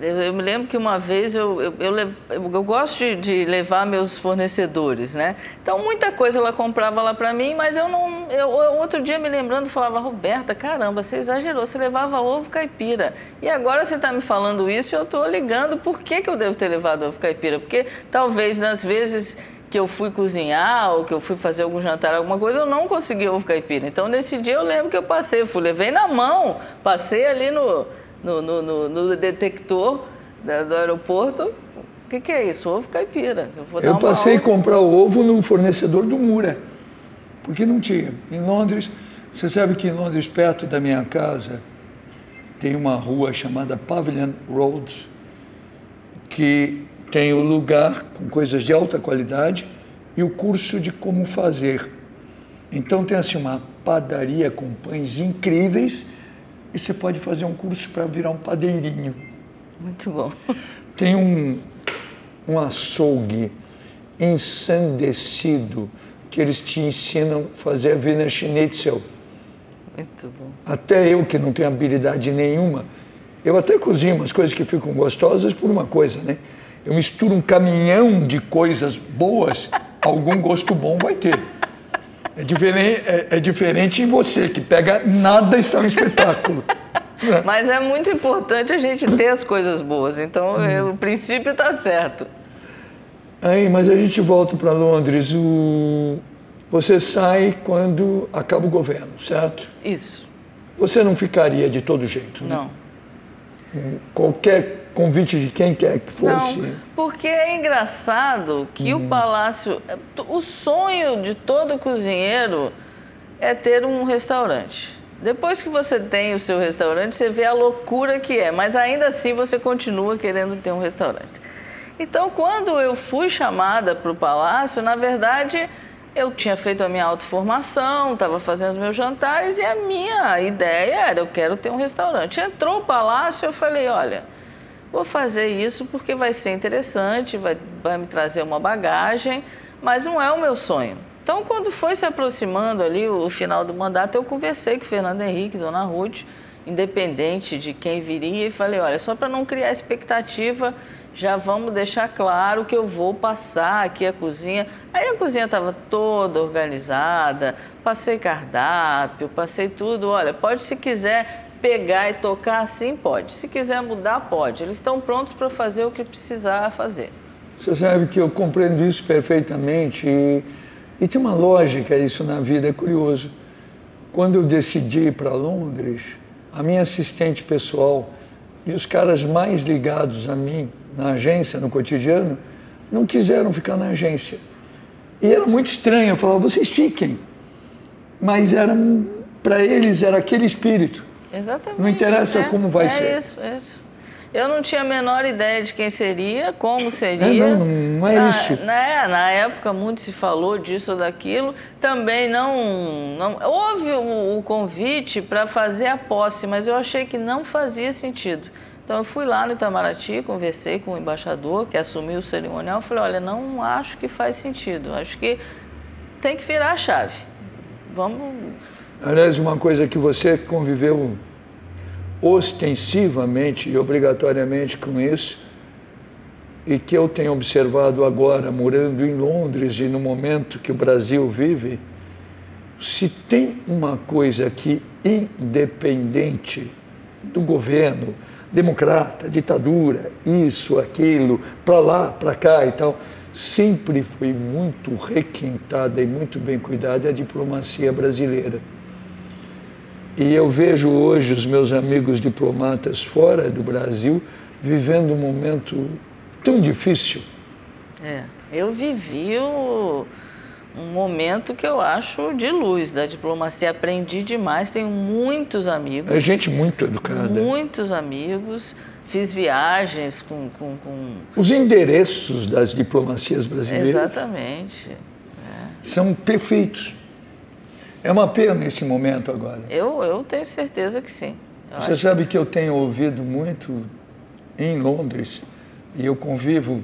Eu, eu, me lembro que uma vez eu, eu, eu, eu gosto de, de, levar meus fornecedores, né? Então muita coisa ela comprava lá para mim, mas eu não. Eu, outro dia me lembrando, falava, Roberta, caramba, você exagerou, você levava ovo caipira. E agora você está me falando isso e eu estou ligando por que, que eu devo ter levado ovo caipira. Porque talvez nas vezes que eu fui cozinhar ou que eu fui fazer algum jantar, alguma coisa, eu não consegui ovo caipira. Então nesse dia eu lembro que eu passei, eu fui, levei na mão, passei ali no no, no, no, no detector da, do aeroporto. O que, que, é isso? Ovo caipira. Eu, eu passei a comprar o ovo no fornecedor do Mura, porque não tinha. Em Londres, você sabe que em Londres, perto da minha casa, tem uma rua chamada Pavilion Road, que tem o lugar com coisas de alta qualidade e o curso de como fazer. Então tem assim uma padaria com pães incríveis e você pode fazer um curso para virar um padeirinho. Muito bom. Tem um, um açougue ensandecido que eles te ensinam a fazer a Wiener Schnitzel. Muito bom. Até eu, que não tenho habilidade nenhuma, eu até cozinho umas coisas que ficam gostosas por uma coisa, né? Eu misturo um caminhão de coisas boas, algum gosto bom vai ter. É diferente, é, é diferente em você, que pega nada e sai um espetáculo. Mas é muito importante a gente ter as coisas boas, então hum. o princípio está certo. Aí, mas a gente volta para Londres. O... Você sai quando acaba o governo, certo? Isso. Você não ficaria de todo jeito, né? Não. Qualquer convite de quem quer que fosse? Não, porque é engraçado que uhum. o palácio, o sonho de todo cozinheiro é ter um restaurante. Depois que você tem o seu restaurante, você vê a loucura que é, mas ainda assim você continua querendo ter um restaurante. Então, quando eu fui chamada para o palácio, na verdade, eu tinha feito a minha autoformação, estava fazendo os meus jantares e a minha ideia era: eu quero ter um restaurante. Entrou o palácio, eu falei: olha Vou fazer isso porque vai ser interessante, vai, vai me trazer uma bagagem, mas não é o meu sonho. Então, quando foi se aproximando ali o, final do mandato, eu conversei com o Fernando Henrique, Dona Ruth, independente de quem viria, e falei: olha, só para não criar expectativa, já vamos deixar claro que eu vou passar aqui a cozinha. Aí a cozinha estava toda organizada, passei cardápio, passei tudo. Olha, pode se quiser pegar e tocar assim, pode. Se quiser mudar, pode. Eles estão prontos para fazer o que precisar fazer. Você sabe que eu compreendo isso perfeitamente e, e tem uma lógica isso na vida, é curioso. Quando eu decidi ir para Londres, a minha assistente pessoal e os caras mais ligados a mim na agência, no cotidiano, não quiseram ficar na agência. E era muito estranho, eu falava, vocês fiquem. Mas era para eles era aquele espírito. Exatamente. Não interessa é, como vai é ser. É isso, é isso. Eu não tinha a menor ideia de quem seria, como seria. É, não, não é na, isso. Na, na época muito se falou disso ou daquilo. Também não, não houve o, o convite para fazer a posse, mas eu achei que não fazia sentido. Então eu fui lá no Itamaraty, conversei com o embaixador que assumiu o cerimonial, falei, olha, não acho que faz sentido. Acho que tem que virar a chave. Vamos Aliás, uma coisa que você conviveu ostensivamente e obrigatoriamente com isso, e que eu tenho observado agora, morando em Londres e no momento que o Brasil vive, se tem uma coisa que, independente do governo, democrata, ditadura, isso, aquilo, para lá, para cá e tal, sempre foi muito requintada e muito bem cuidada a diplomacia brasileira. E eu vejo hoje os meus amigos diplomatas fora do Brasil vivendo um momento tão difícil. É, eu vivi o, um momento que eu acho de luz da diplomacia. Aprendi demais, tenho muitos amigos. É gente muito educada. Muitos amigos. Fiz viagens com, com, com... Os endereços das diplomacias brasileiras. Exatamente. É. São perfeitos. É uma pena esse momento agora. Eu, eu tenho certeza que sim. Eu Você sabe que... que eu tenho ouvido muito em Londres, e eu convivo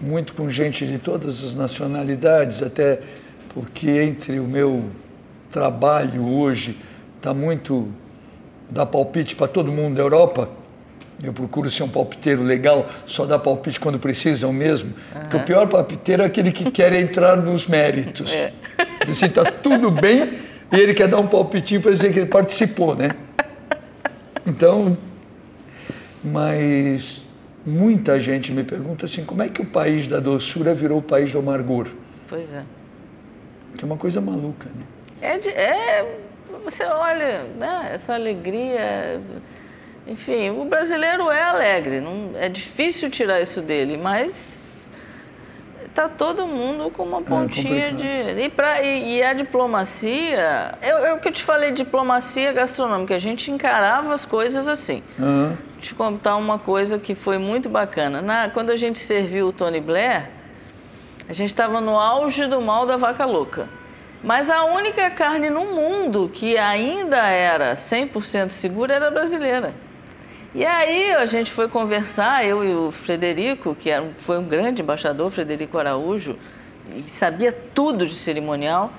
muito com gente de todas as nacionalidades, até porque entre o meu trabalho hoje está muito dar palpite para todo mundo da Europa, Eu procuro ser um palpiteiro legal, só dar palpite quando precisam mesmo. Uhum. Porque o pior palpiteiro é aquele que quer entrar nos méritos. É. Assim, está tudo bem e ele quer dar um palpitinho para dizer que ele participou, né? Então, mas muita gente me pergunta assim, como é que o país da doçura virou o país do amargor? Pois é. Que é uma coisa maluca, né? É, de, é você olha, né, essa alegria enfim, o brasileiro é alegre, não, é difícil tirar isso dele, mas tá todo mundo com uma é pontinha é de. E, pra, e, e, a diplomacia, eu, eu que eu te falei, diplomacia gastronômica, a gente encarava as coisas assim. Uhum. Vou te contar uma coisa que foi muito bacana. Na, quando a gente serviu o Tony Blair, a gente estava no auge do mal da vaca louca. Mas a única carne no mundo que ainda era 100% segura era a brasileira. E aí a gente foi conversar, eu e o Frederico, que era, foi um grande embaixador, Frederico Araújo, e sabia tudo de cerimonial.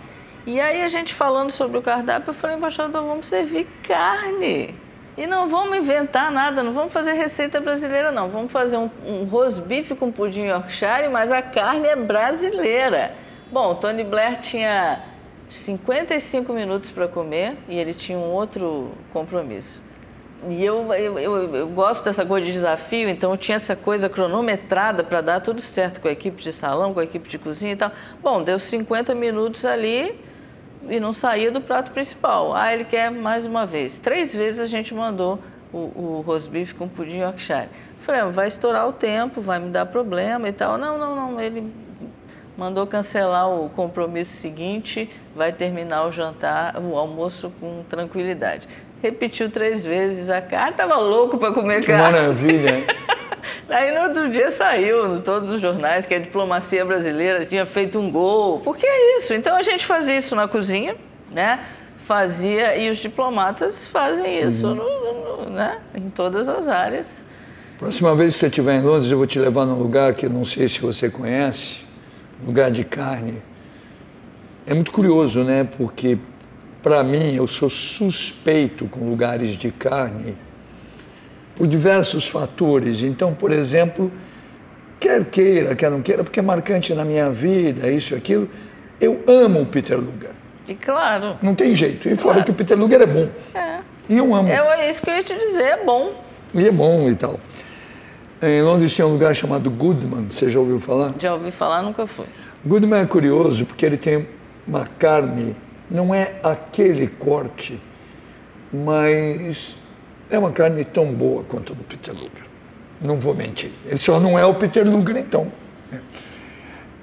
E aí a gente falando sobre o cardápio, eu falei, embaixador, vamos servir carne. E não vamos inventar nada, não vamos fazer receita brasileira, não. Vamos fazer um, um rosbife com pudim Yorkshire, mas a carne é brasileira. Bom, Tony Blair tinha 55 minutos para comer e ele tinha um outro compromisso. E eu, eu, eu, eu, gosto dessa coisa de desafio, então eu tinha essa coisa cronometrada para dar tudo certo com a equipe de salão, com a equipe de cozinha e tal. Bom, deu 50 minutos ali e não saía do prato principal. Ah, ele quer mais uma vez. Três vezes a gente mandou o, o rosbife com pudim Yorkshire. Falei, ah, vai estourar o tempo, vai me dar problema e tal. Não, não, não. Ele mandou cancelar o compromisso seguinte, vai terminar o jantar, o almoço com tranquilidade repetiu três vezes a carne, estava louco para comer que carne. Maravilha! Aí no outro dia saiu em todos os jornais que a diplomacia brasileira tinha feito um gol. Porque é isso. Então a gente fazia isso na cozinha, né? Fazia, e os diplomatas fazem isso uhum. no, no, né? em todas as áreas. Próxima vez que você estiver em Londres, eu vou te levar num lugar que não sei se você conhece, lugar de carne. É muito curioso, né? Porque para mim, eu sou suspeito com lugares de carne por diversos fatores. Então, por exemplo, quer queira, quer não queira, porque é marcante na minha vida, isso e aquilo, eu amo o Peter Luger. E claro. Não tem jeito. E claro. fora que o Peter Luger é bom. É. E eu amo. É, é isso que eu ia te dizer, é bom. E é bom e tal. Em Londres tinha um lugar chamado Goodman, você já ouviu falar? Já ouvi falar, nunca fui. Goodman é curioso porque ele tem uma carne não é aquele corte, mas é uma carne tão boa quanto a do Peter Luger. Não vou mentir. Ele só não é o Peter Luger, então.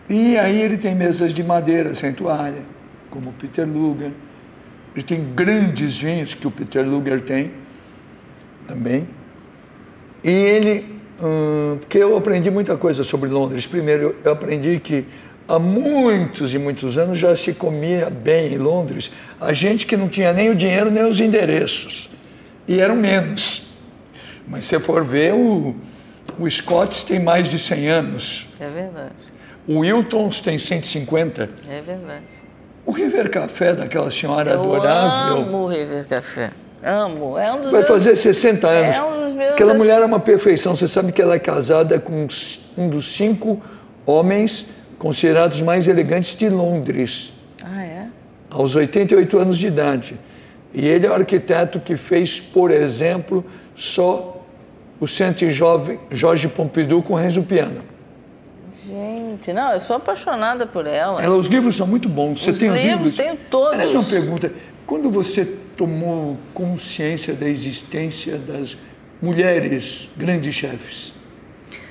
E aí ele tem mesas de madeira sem toalha, como o Peter Luger. Ele tem grandes vinhos que o Peter Luger tem também. E ele, hum, porque eu aprendi muita coisa sobre Londres. Primeiro, eu aprendi que há muitos e muitos anos já se comia bem em Londres a gente que não tinha nem o dinheiro nem os endereços. E eram menos. Mas se for ver, o, o Scotts tem mais de 100 anos. É verdade. O Wiltons tem 150. É verdade. O River Café daquela senhora Eu adorável. Eu amo o River Café. Amo. É um dos Vai meus... fazer 60 anos. É um dos meus... Aquela mulher é uma perfeição. Você sabe que ela é casada com um dos cinco homens considerados mais elegantes de Londres. Ah, é? Aos 88 anos de idade. E ele é o arquiteto que fez, por exemplo, só o Centro Jovem Jorge Pompidou com Renzo Piano. Gente, não, eu sou apaixonada por ela. ela os livros são muito bons. Você os tem livros, os livros? tenho todos. Aliás, uma pergunta. Quando você tomou consciência da existência das mulheres grandes chefes?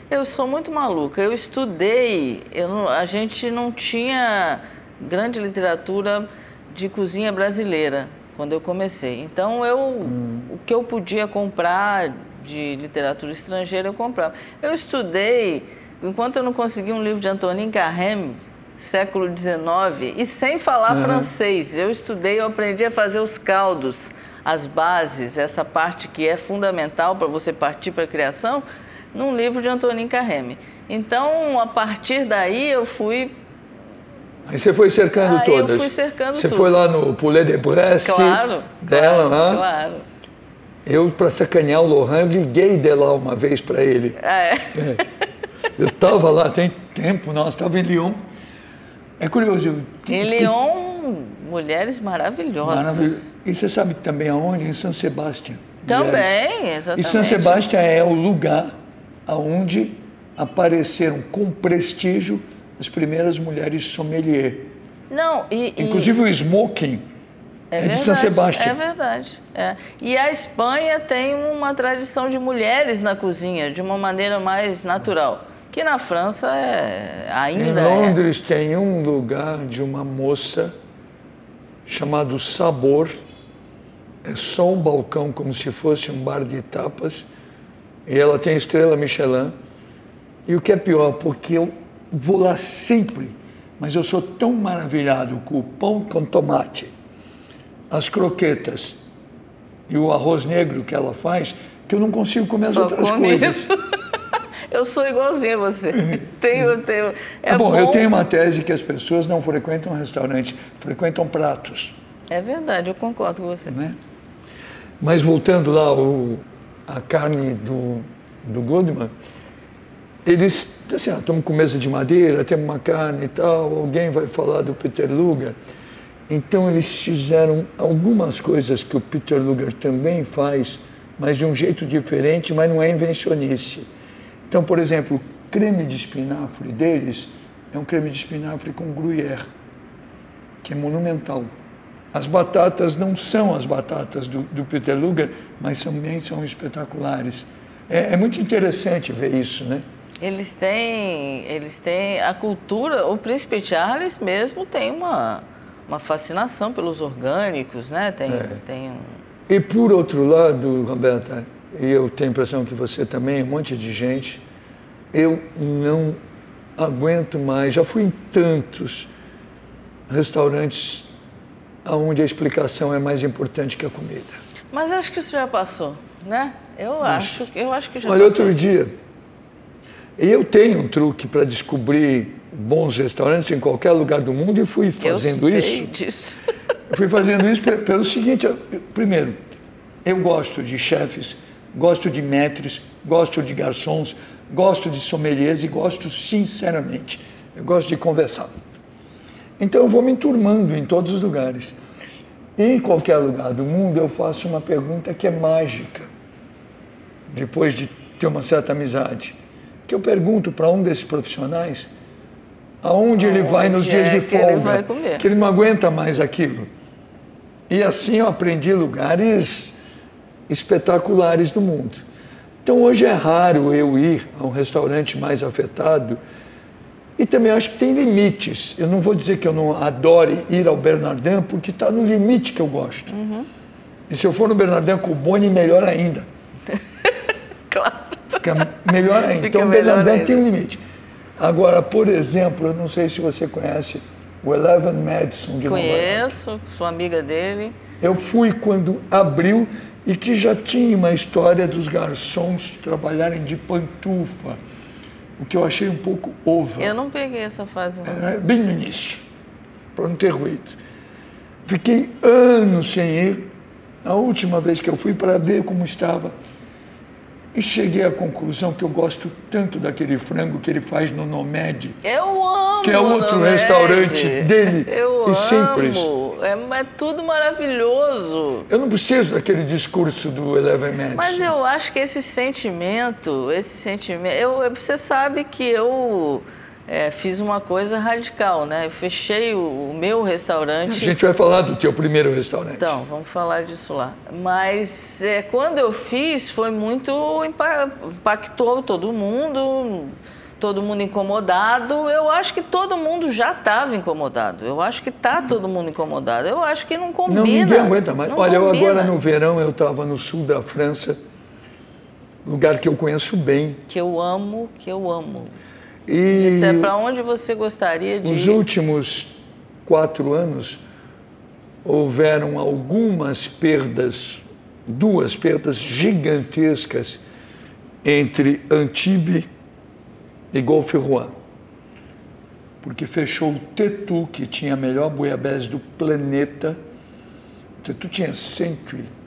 Eu sou muito maluca. Eu estudei, eu não, a gente não tinha grande literatura de cozinha brasileira quando eu comecei. Então eu hum. o que eu podia comprar de literatura estrangeira eu comprava. Eu estudei enquanto eu não consegui um livro de Antonin Carême, século XIX, e sem falar uhum. francês. Eu estudei, eu aprendi a fazer os caldos, as bases, essa parte que é fundamental para você partir para a criação num livro de Antonin Carreme. Então, a partir daí, eu fui. Aí você foi cercando todas. Eu fui cercando Você tudo. foi lá no Poulet de Bresse claro, dela claro, lá. Claro. Eu, para sacanear o Lohan, liguei de lá uma vez para ele. Ah, é? É. Eu estava lá, tem tempo, nós estava em Lyon. É curioso. eu- Em Lyon, mulheres maravilhosas. Maravilhoso. E você sabe também aonde? Em São Sebastião. Também, E exatamente. São Sebastião é o lugar aonde apareceram com prestígio as primeiras mulheres sommelier. Não, e, e- Inclusive o smoking é, de São verdade, Sebastião. É verdade. é. E a Espanha tem uma tradição de mulheres na cozinha, de uma maneira mais natural. Que na França é, Em ainda é. Londres tem um lugar de uma moça chamado Sabor. É só um balcão, como se fosse um bar de tapas. E ela tem estrela Michelin. E o que é pior, porque eu vou lá sempre, mas eu sou tão maravilhado com o pão com tomate, as croquetas e o arroz negro que ela faz, que eu não consigo comer as Só outras come coisas. isso. Eu sou igualzinho a você. tenho, tenho. É Tá bom, bom, eu tenho uma tese que as pessoas não frequentam restaurantes, frequentam pratos, É verdade, eu concordo com você. né? Mas voltando lá, o, a carne do, do Goldman, eles, assim, ah, estamos com mesa de madeira, temos uma carne e tal, alguém vai falar do Peter Luger. Então eles fizeram algumas coisas que o Peter Luger também faz, mas de um jeito diferente, mas não é invencionice. Então, por exemplo, o creme de espinafre deles é um creme de espinafre com gruyère, que é monumental. As batatas não são as batatas do, do Peter Luger, mas também são espetaculares. É, é muito interessante ver isso, né? Eles têm, eles têm a cultura, o príncipe Charles mesmo tem uma, uma fascinação pelos orgânicos, né? Tem, É. tem um... E por outro lado, Roberta, e eu tenho a impressão que você também, um monte de gente, eu não aguento mais. Já fui em tantos restaurantes onde a explicação é mais importante que a comida. Mas acho que isso já passou, né? Eu acho, eu acho que já Olha, passou. outro dia, eu tenho um truque para descobrir bons restaurantes em qualquer lugar do mundo e fui fazendo eu isso. sei disso. Eu fui fazendo isso pe- pelo seguinte: eu- primeiro, eu gosto de chefes, gosto de maîtres, gosto de garçons, gosto de sommeliers e gosto sinceramente. Eu gosto de conversar. Então eu vou me enturmando em todos os lugares. Em qualquer lugar do mundo eu faço uma pergunta que é mágica, depois de ter uma certa amizade. Que eu pergunto para um desses profissionais aonde ele vai nos dias é de ele folga, comer. que ele não aguenta mais aquilo. E assim eu aprendi lugares espetaculares do mundo. Então hoje é raro eu ir a um restaurante mais afetado e também acho que tem limites. Eu não vou dizer que eu não adore ir ao Bernardin, porque está no limite que eu gosto. E se eu for no Bernardin com o Boni, melhor ainda. Claro. Fica melhor ainda. Fica então o Bernardin ainda. tem um limite. Agora, por exemplo, eu não sei se você conhece o Eleven Madison de Nova York. Conheço, sou amiga dele. Eu fui quando abriu e que já tinha uma história dos garçons trabalharem de pantufa, o que eu achei um pouco over. Eu não peguei essa fase, não. Era bem no início, para não ter ruído. Fiquei anos sem ir. A última vez que eu fui para ver como estava. E cheguei à conclusão que eu gosto tanto daquele frango que ele faz no Nomad. Eu amo! Que é outro restaurante dele, Eu e simples. É, é tudo maravilhoso. Eu não preciso daquele discurso do Eleven Madison. Mas eu acho que esse sentimento, esse sentimento. Eu, você sabe que eu é, fiz uma coisa radical, né? Eu fechei o, o meu A restaurante. gente vai falar do teu primeiro restaurante. Então, vamos falar disso lá. Mas é, quando eu fiz, foi muito. impa- impactou todo mundo, todo mundo incomodado. Eu acho que todo mundo já estava incomodado. Eu acho que está todo mundo incomodado. Eu acho que não combina. Não, ninguém aguenta mais. Não Olha, eu agora no verão eu estava no sul da França, lugar que eu conheço bem. Que eu amo, que eu amo. E Isso é para onde você gostaria de nos ir? últimos quatro anos houveram algumas perdas, duas perdas gigantescas entre Antibes e Golfe Juan. Porque fechou o Tetu, que tinha a melhor buiabés do planeta. O Tetu tinha 130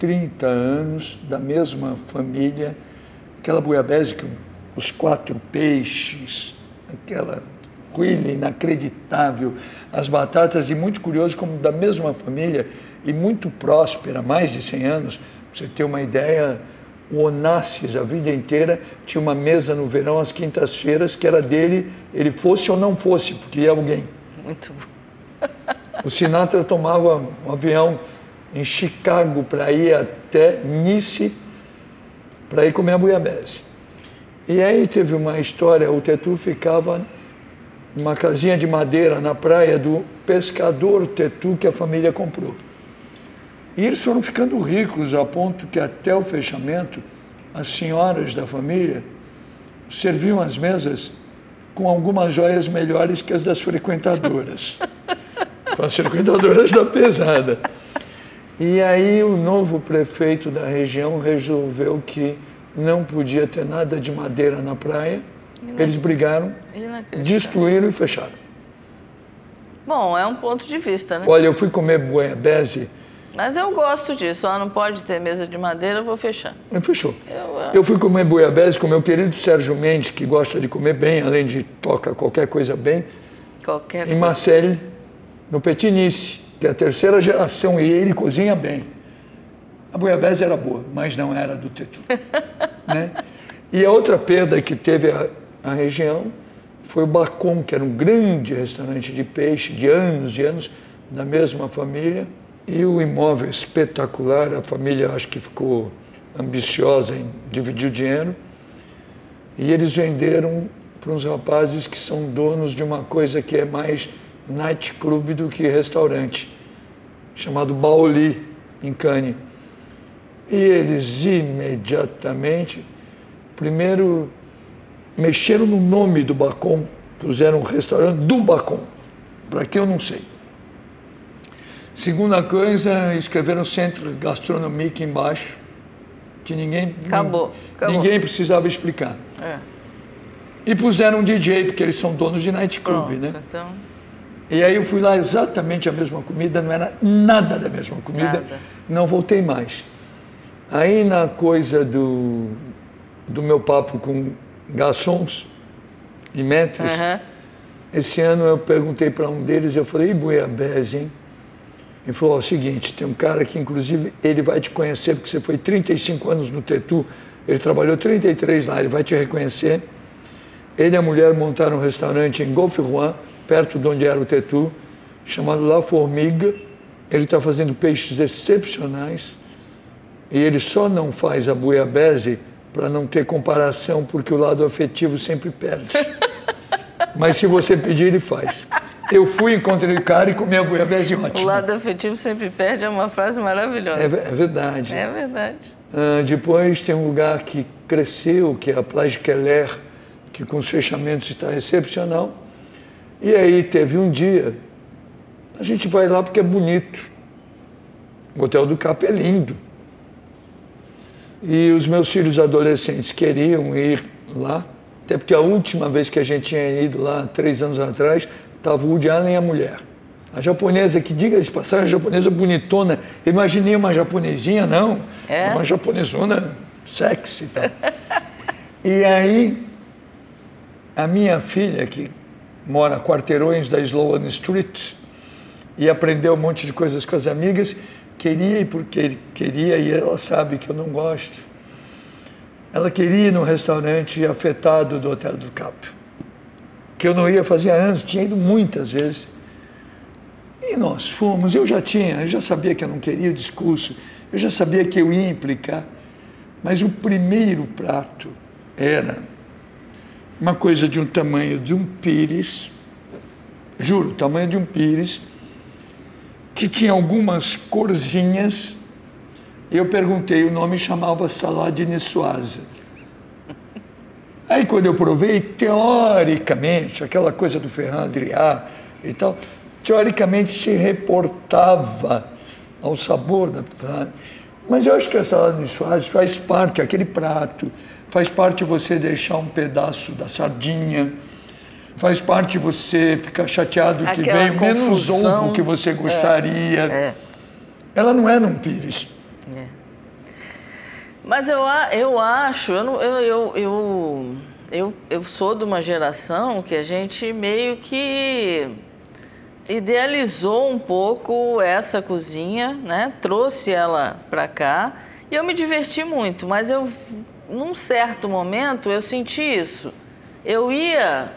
30 anos, da mesma família, aquela buiabese com os quatro peixes, aquela coelha inacreditável, as batatas, e muito curioso como da mesma família e muito próspera, mais de 100 anos, para você ter uma ideia, o Onassis, a vida inteira, tinha uma mesa no verão às quintas-feiras que era dele, ele fosse ou não fosse, porque ia alguém. Muito bom. O Sinatra tomava um avião em Chicago para ir até Nice para ir comer a buiabese. E aí teve uma história, o Tetu ficava numa casinha de madeira na praia do pescador Tetu que a família comprou. E eles foram ficando ricos a ponto que até o fechamento as senhoras da família serviam as mesas com algumas joias melhores que as das frequentadoras. com as frequentadoras da pesada. E aí o novo prefeito da região resolveu que não podia ter nada de madeira na praia. Eles brigaram, destruíram e fecharam. Bom, é um ponto de vista, né? Olha, eu fui comer buiabese. Mas eu gosto disso. Ah, não pode ter mesa de madeira, eu vou fechar. Fechou. Eu, eu fui comer buiabese com meu querido Sérgio Mendes, que gosta de comer bem, além de toca qualquer coisa bem. Qualquer em Marseille, no Petinice que é a terceira geração, e ele cozinha bem. A buiabese era boa, mas não era do Tetu. né? E a outra perda que teve a, a região foi o Bacon, que era um grande restaurante de peixe de anos e anos, da mesma família. E o imóvel espetacular, a família acho que ficou ambiciosa em dividir o dinheiro. E eles venderam para uns rapazes que são donos de uma coisa que é mais nightclub do que restaurante, chamado Baoli, em Cannes. E eles imediatamente, primeiro, mexeram no nome do Bacon, puseram um restaurante do Bacon, para que eu não sei. Segunda coisa, escreveram Centro Gastronômico embaixo, que ninguém, acabou, acabou. ninguém precisava explicar. É. E puseram um DJ, porque eles são donos de nightclub, né? Então... E aí eu fui lá exatamente a mesma comida, não era nada da mesma comida, nada. não voltei mais. Aí na coisa do, do meu papo com garçons e metres, uhum. esse ano eu perguntei para um deles, eu falei, e Buiabés, hein? Ele falou, o seguinte, tem um cara que inclusive ele vai te conhecer, porque você foi 35 anos no Tetu, ele trabalhou 33 lá, ele vai te reconhecer. Ele e a mulher montaram um restaurante em Golfe Juan, perto de onde era o Tetu, chamado La Formiga. Ele está fazendo peixes excepcionais e ele só não faz a buiabese para não ter comparação, porque o lado afetivo sempre perde. Mas se você pedir, ele faz. Eu fui, encontrei o cara e comi a buiabese ótima. O lado afetivo sempre perde é uma frase maravilhosa. É, é verdade. É verdade. Uh, depois tem um lugar que cresceu, que é a Plage Keller, que com os fechamentos está excepcional. E aí teve um dia, a gente vai lá porque é bonito. O Hotel do Cap é lindo. E os meus filhos adolescentes queriam ir lá, até porque a última vez que a gente tinha ido lá, três anos atrás, estava o Woody Allen e a mulher. A japonesa, que diga de passagem, a japonesa bonitona. imaginei uma japonesinha, não. É? Uma japonesona sexy. Tá? e aí, a minha filha, que mora a quarteirões da Sloan Street e aprendeu um monte de coisas com as amigas. Queria ir porque queria e ela sabe que eu não gosto. Ela queria ir no restaurante afetado do Hotel do Cap, que eu não ia fazer anos, tinha ido muitas vezes. E nós fomos, eu já tinha, eu já sabia que eu não queria o discurso, eu já sabia que eu ia implicar, mas o primeiro prato era uma coisa de um tamanho de um pires, juro, tamanho de um pires, que tinha algumas corzinhas. Eu perguntei, o nome chamava de niçoise. Aí quando eu provei, teoricamente, aquela coisa do Ferran Adrià e tal, teoricamente se reportava ao sabor da mas eu acho que a salada niçoise faz parte, aquele prato, faz parte você deixar um pedaço da sardinha, faz parte você ficar chateado que veio menos ovo que você gostaria. É, é. Ela não é num pires. É. Mas eu, eu acho, eu, eu, eu, eu, eu, eu sou de uma geração que a gente meio que idealizou um pouco essa cozinha, né? Trouxe ela para cá e eu me diverti muito, mas eu num certo momento eu senti isso. Eu ia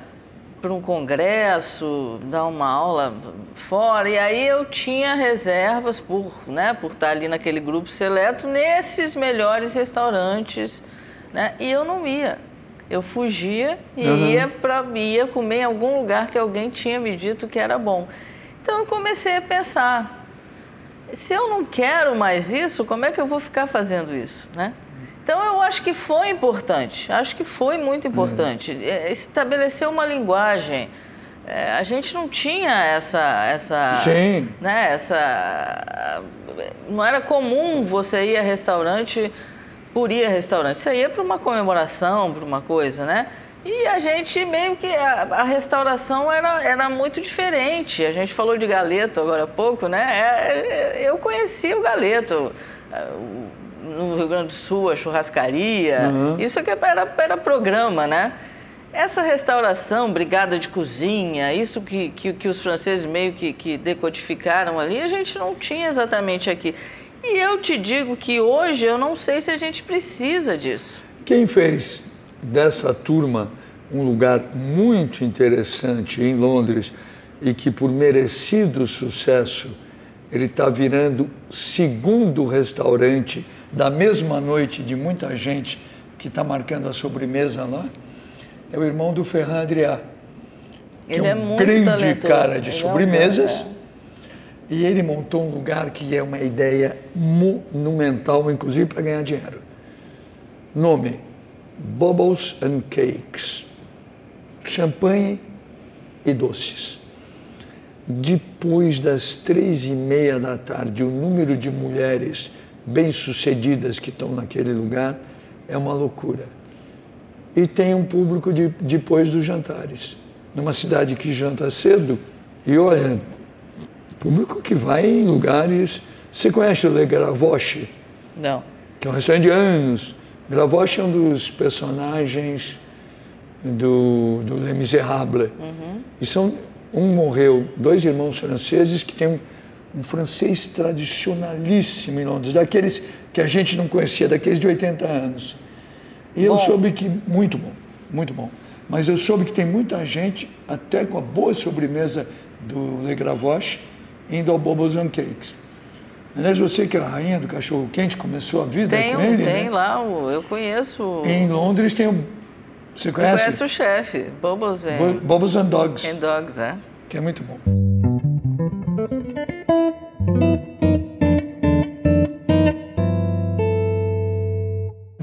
para um congresso, dar uma aula fora, e aí eu tinha reservas por, né, por estar ali naquele grupo seleto nesses melhores restaurantes, né? E eu não ia. Eu fugia e uhum. ia para ia comer em algum lugar que alguém tinha me dito que era bom. Então eu comecei a pensar, se eu não quero mais isso, como é que eu vou ficar fazendo isso, né? Então eu acho que foi importante, acho que foi muito importante. Uhum. Estabelecer uma linguagem. É, a gente não tinha essa, essa, Sim. né, essa, não era comum você ir a restaurante por ir a restaurante. Você ia para uma comemoração, para uma coisa, né? E a gente meio que a, a, restauração era, era muito diferente. A gente falou de galeto agora há pouco, né? É, eu conheci o galeto no Rio Grande do Sul, a churrascaria. Uhum. Isso aqui era, era programa, né? Essa restauração, brigada de cozinha, isso que, que, que os franceses meio que, que decodificaram ali, a gente não tinha exatamente aqui. E eu te digo que hoje eu não sei se a gente precisa disso. Quem fez dessa turma um lugar muito interessante em Londres e que por merecido sucesso ele está virando segundo restaurante da mesma noite de muita gente que está marcando a sobremesa lá, é o irmão do Ferran Adrià. Que ele é, um é grande talentoso. cara de ele sobremesas. É um e ele montou um lugar que é uma ideia monumental, inclusive para ganhar dinheiro. Nome: Bubbles and Cakes. Champanhe e doces. Depois das três e meia da tarde, o número de mulheres bem-sucedidas que estão naquele lugar é uma loucura. E tem um público de, depois dos jantares. Numa cidade que janta cedo, e olha, público que vai em lugares. Você conhece o Le Gravoche? Não. Que é um restaurante de anos. Gravoche é um dos personagens do, do Les Miserables. Uhum. E são, um morreu, dois irmãos franceses que têm um um francês tradicionalíssimo em Londres, daqueles que a gente não conhecia, daqueles de 80 anos. E bom. eu soube que, muito bom, muito bom. Mas eu soube que tem muita gente, até com a boa sobremesa do Le Gravoche, indo ao Bobos and Cakes. Aliás, você que é a rainha do cachorro quente, começou a vida tem, com ele, Tem né? lá, eu conheço. Em Londres tem o... Você conhece? Eu conheço o chefe, Bobos and... Bobos and Dogs. And Dogs, é. Que é muito bom.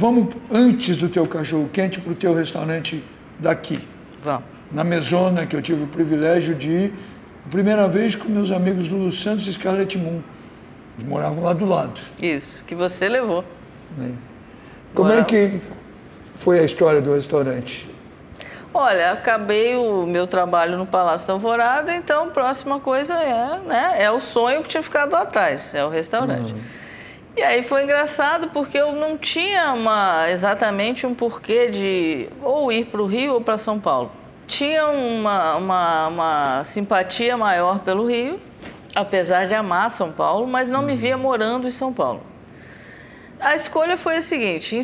Vamos, antes do teu cachorro quente, para o teu restaurante daqui. Vamos. Na Mesona, que eu tive o privilégio de ir, primeira vez com meus amigos Lulu Santos e Scarlett Moon. Eles moravam lá do lado. Isso, que você levou. É. Como é que foi a história do restaurante? Olha, acabei o meu trabalho no Palácio da Alvorada, então a próxima coisa é, né, é o sonho que tinha ficado lá atrás, é o restaurante. Uhum. E aí foi engraçado porque eu não tinha uma, exatamente um porquê de ou ir para o Rio ou para São Paulo. Tinha uma, uma, uma, simpatia maior pelo Rio, apesar de amar São Paulo, mas não me via morando em São Paulo. A escolha foi a seguinte: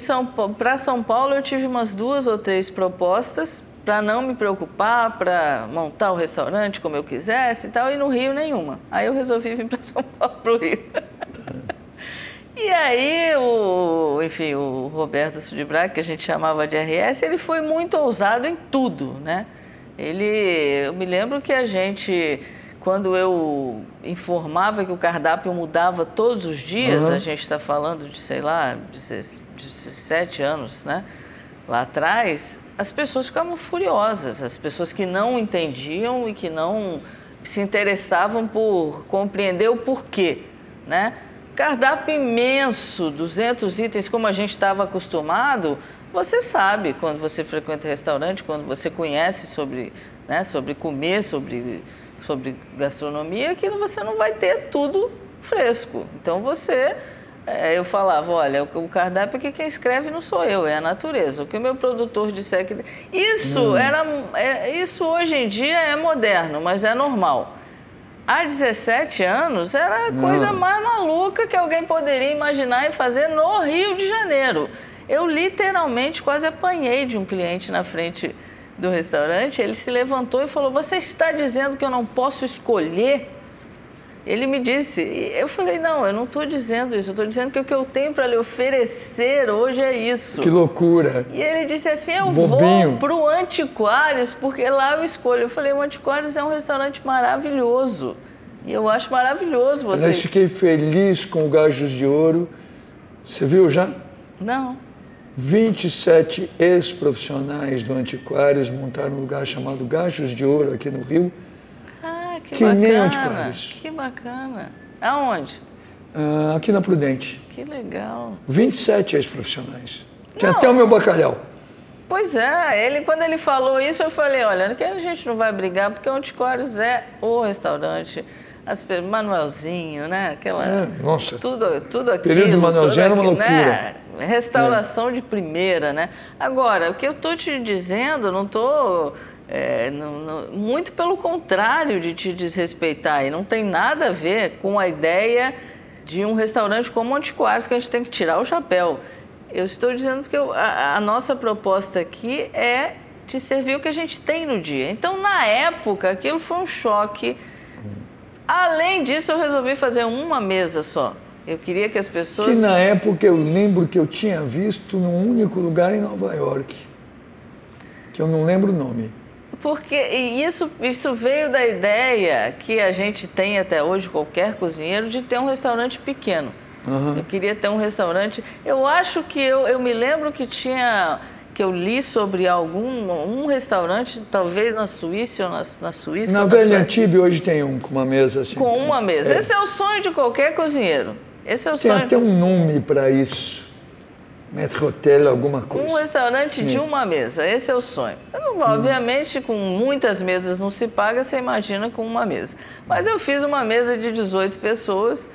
para São Paulo eu tive umas duas ou três propostas para não me preocupar, para montar o restaurante como eu quisesse e tal, e no Rio nenhuma. Aí eu resolvi vir para São Paulo, para o Rio. E aí, o, enfim, o Roberto Sudibrac, que a gente chamava de RS, ele foi muito ousado em tudo, né? Ele, eu me lembro que a gente, quando eu informava que o cardápio mudava todos os dias, uhum. a gente está falando de, sei lá, 17 anos, né? Lá atrás, as pessoas ficavam furiosas, as pessoas que não entendiam e que não se interessavam por compreender o porquê, né? Cardápio imenso, 200 itens, como a gente estava acostumado, você sabe quando você frequenta restaurante, quando você conhece sobre, né, sobre comer, sobre, sobre gastronomia, que você não vai ter tudo fresco. Então você é, eu falava, olha, o cardápio que quem escreve não sou eu, é a natureza. O que o meu produtor disser que... Isso, hum. era, é, isso hoje em dia é moderno, mas é normal. Há 17 anos era a coisa mais maluca que alguém poderia imaginar e fazer no Rio de Janeiro. Eu literalmente quase apanhei de um cliente na frente do restaurante. Ele se levantou e falou: Você está dizendo que eu não posso escolher? Ele me disse, eu falei, não, eu não estou dizendo isso, eu estou dizendo que o que eu tenho para lhe oferecer hoje é isso. Que loucura. E ele disse assim, eu Bobinho. vou para o Antiquários, porque lá eu escolho. Eu falei, o Antiquários é um restaurante maravilhoso. E eu acho maravilhoso você. Mas fiquei feliz com o Gajos de Ouro. Você viu já? Não. 27 ex-profissionais do Antiquários montaram um lugar chamado Gajos de Ouro aqui no Rio que, que bacana, nem antiquários. Que bacana. Aonde? Ah, aqui na Prudente. Que legal. 27 ex-profissionais. Tinha até o meu bacalhau. Pois é, ele, quando ele falou isso, eu falei, olha, que a gente não vai brigar, porque o Antiquários é o restaurante. As, Manuelzinho, né? Aquela, é, nossa. Tudo, tudo aquilo. Período Manuelzinho era uma loucura. Né? Restauração é. de primeira, né? Agora, o que eu estou te dizendo, não estou é, não, não, muito pelo contrário de te desrespeitar. E não tem nada a ver com a ideia de um restaurante como Antiquários, que a gente tem que tirar o chapéu. Eu estou dizendo porque eu, a, a, nossa proposta aqui é te servir o que a gente tem no dia. Então, na época, aquilo foi um choque. Além disso, eu resolvi fazer uma mesa só. Eu queria que as pessoas. Que na época eu lembro que eu tinha visto num único lugar em Nova York, que eu não lembro o nome. Porque isso, isso veio da ideia que a gente tem até hoje, qualquer cozinheiro, de ter um restaurante pequeno. Uhum. Eu queria ter um restaurante. Eu acho que eu, eu me lembro que tinha que eu li sobre algum um restaurante, talvez na Suíça ou na, na Suíça. Na Velha Antibes hoje tem um com uma mesa assim. Com uma mesa. É. Esse é o sonho de qualquer cozinheiro. Esse é o tem sonho. Tem até um nome para isso. Metro Hotel, alguma coisa. Um restaurante Sim. de uma mesa, esse é o sonho. Não, obviamente, com muitas mesas não se paga, você imagina com uma mesa. Mas eu fiz uma mesa de 18 pessoas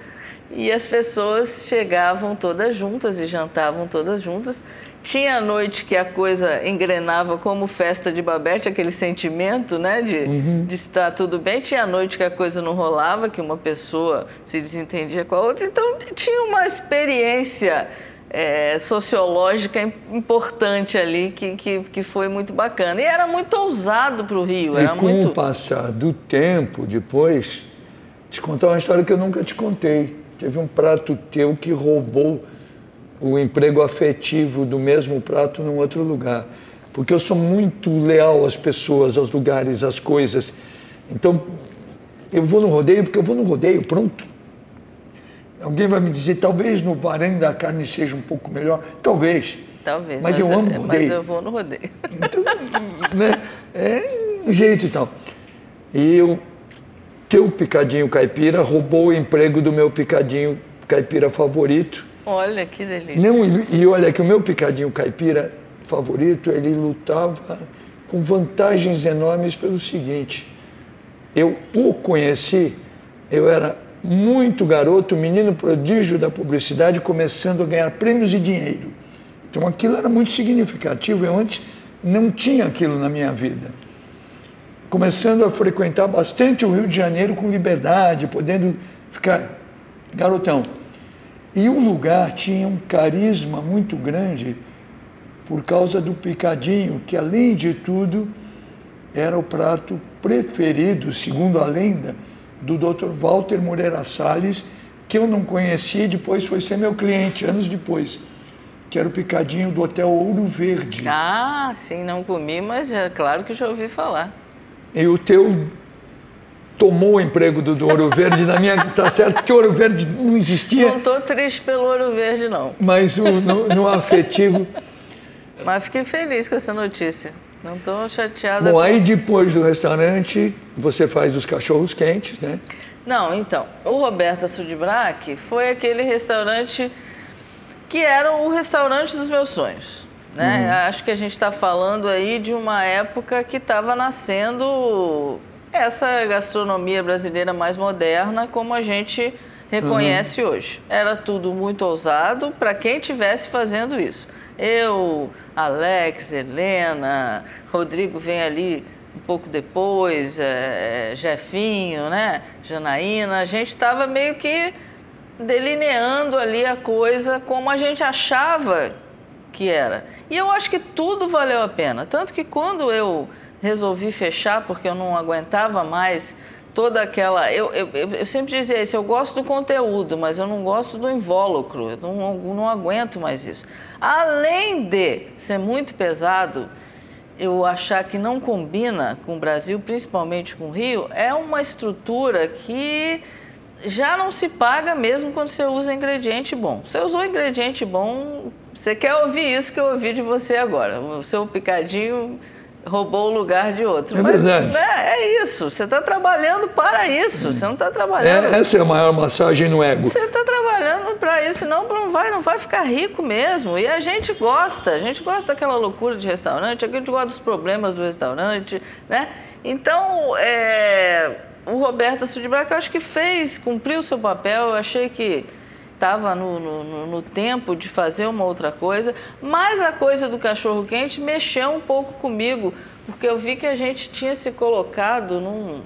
e as pessoas chegavam todas juntas e jantavam todas juntas. Tinha noite que a coisa engrenava como festa de Babette, aquele sentimento né, de, uhum. de estar tudo bem. Tinha noite que a coisa não rolava, que uma pessoa se desentendia com a outra. Então, tinha uma experiência é, sociológica importante ali que, que, que, foi muito bacana. E era muito ousado para o Rio. E era com muito... o passar do tempo, depois, te contar uma história que eu nunca te contei. Teve um prato teu que roubou o emprego afetivo do mesmo prato num outro lugar. Porque eu sou muito leal às pessoas, aos lugares, às coisas. Então, eu vou no rodeio porque eu vou no rodeio, pronto. Alguém vai me dizer, talvez no varanda a carne seja um pouco melhor. Talvez. Talvez. Mas, mas eu amo rodeio. Mas eu vou no rodeio. Então, né, é um jeito e tal. E o teu picadinho caipira roubou o emprego do meu picadinho caipira favorito. Olha, que delícia. Não, e, e olha que o meu picadinho caipira favorito, ele lutava com vantagens enormes pelo seguinte. Eu o conheci, eu era muito garoto, menino prodígio da publicidade, começando a ganhar prêmios e dinheiro. Então aquilo era muito significativo. Eu antes não tinha aquilo na minha vida. Começando a frequentar bastante o Rio de Janeiro com liberdade, podendo ficar garotão. E o lugar tinha um carisma muito grande por causa do picadinho, que além de tudo era o prato preferido, segundo a lenda, do Dr. Walter Moreira Salles, que eu não conhecia e depois foi ser meu cliente, anos depois, que era o picadinho do Hotel Ouro Verde. Ah, sim, não comi, mas é claro que já ouvi falar. E o teu tomou o emprego do, do Ouro Verde na minha. Tá certo que o Ouro Verde não existia. Não estou triste pelo Ouro Verde, não. Mas o, no, no afetivo. Mas fiquei feliz com essa notícia. Não estou chateada. Bom, aí depois do restaurante, você faz os cachorros quentes, né? Não, então, o Roberta Sudbrac foi aquele restaurante que era o restaurante dos meus sonhos. Né? Uhum. Acho que a gente está falando aí de uma época que estava nascendo essa gastronomia brasileira mais moderna, como a gente reconhece uhum. hoje. Era tudo muito ousado para quem estivesse fazendo isso. Eu, Alex, Helena, Rodrigo vem ali um pouco depois, é, Jefinho, né? Janaína, a gente estava meio que delineando ali a coisa como a gente achava que era. E eu acho que tudo valeu a pena. Tanto que quando eu resolvi fechar, porque eu não aguentava mais toda aquela. Eu, eu, eu sempre dizia isso: eu gosto do conteúdo, mas eu não gosto do invólucro, eu não, não aguento mais isso. Além de ser muito pesado, eu achar que não combina com o Brasil, principalmente com o Rio, é uma estrutura que já não se paga mesmo quando você usa ingrediente bom. Você usou ingrediente bom, você quer ouvir isso que eu ouvi de você agora. O seu picadinho roubou o lugar de outro. É Mas, verdade. Né, é isso. Você está trabalhando para isso. Você não está trabalhando. É, essa é a maior massagem no ego. Você está trabalhando para isso, não, não vai, não vai ficar rico mesmo. E a gente gosta. A gente gosta daquela loucura de restaurante. A gente gosta dos problemas do restaurante, né? Então, é, o Roberto Sudbraca, eu acho que fez, cumpriu o seu papel. Eu achei que estava no, no, no, tempo de fazer uma outra coisa, mas a coisa do cachorro quente mexeu um pouco comigo, porque eu vi que a gente tinha se colocado num,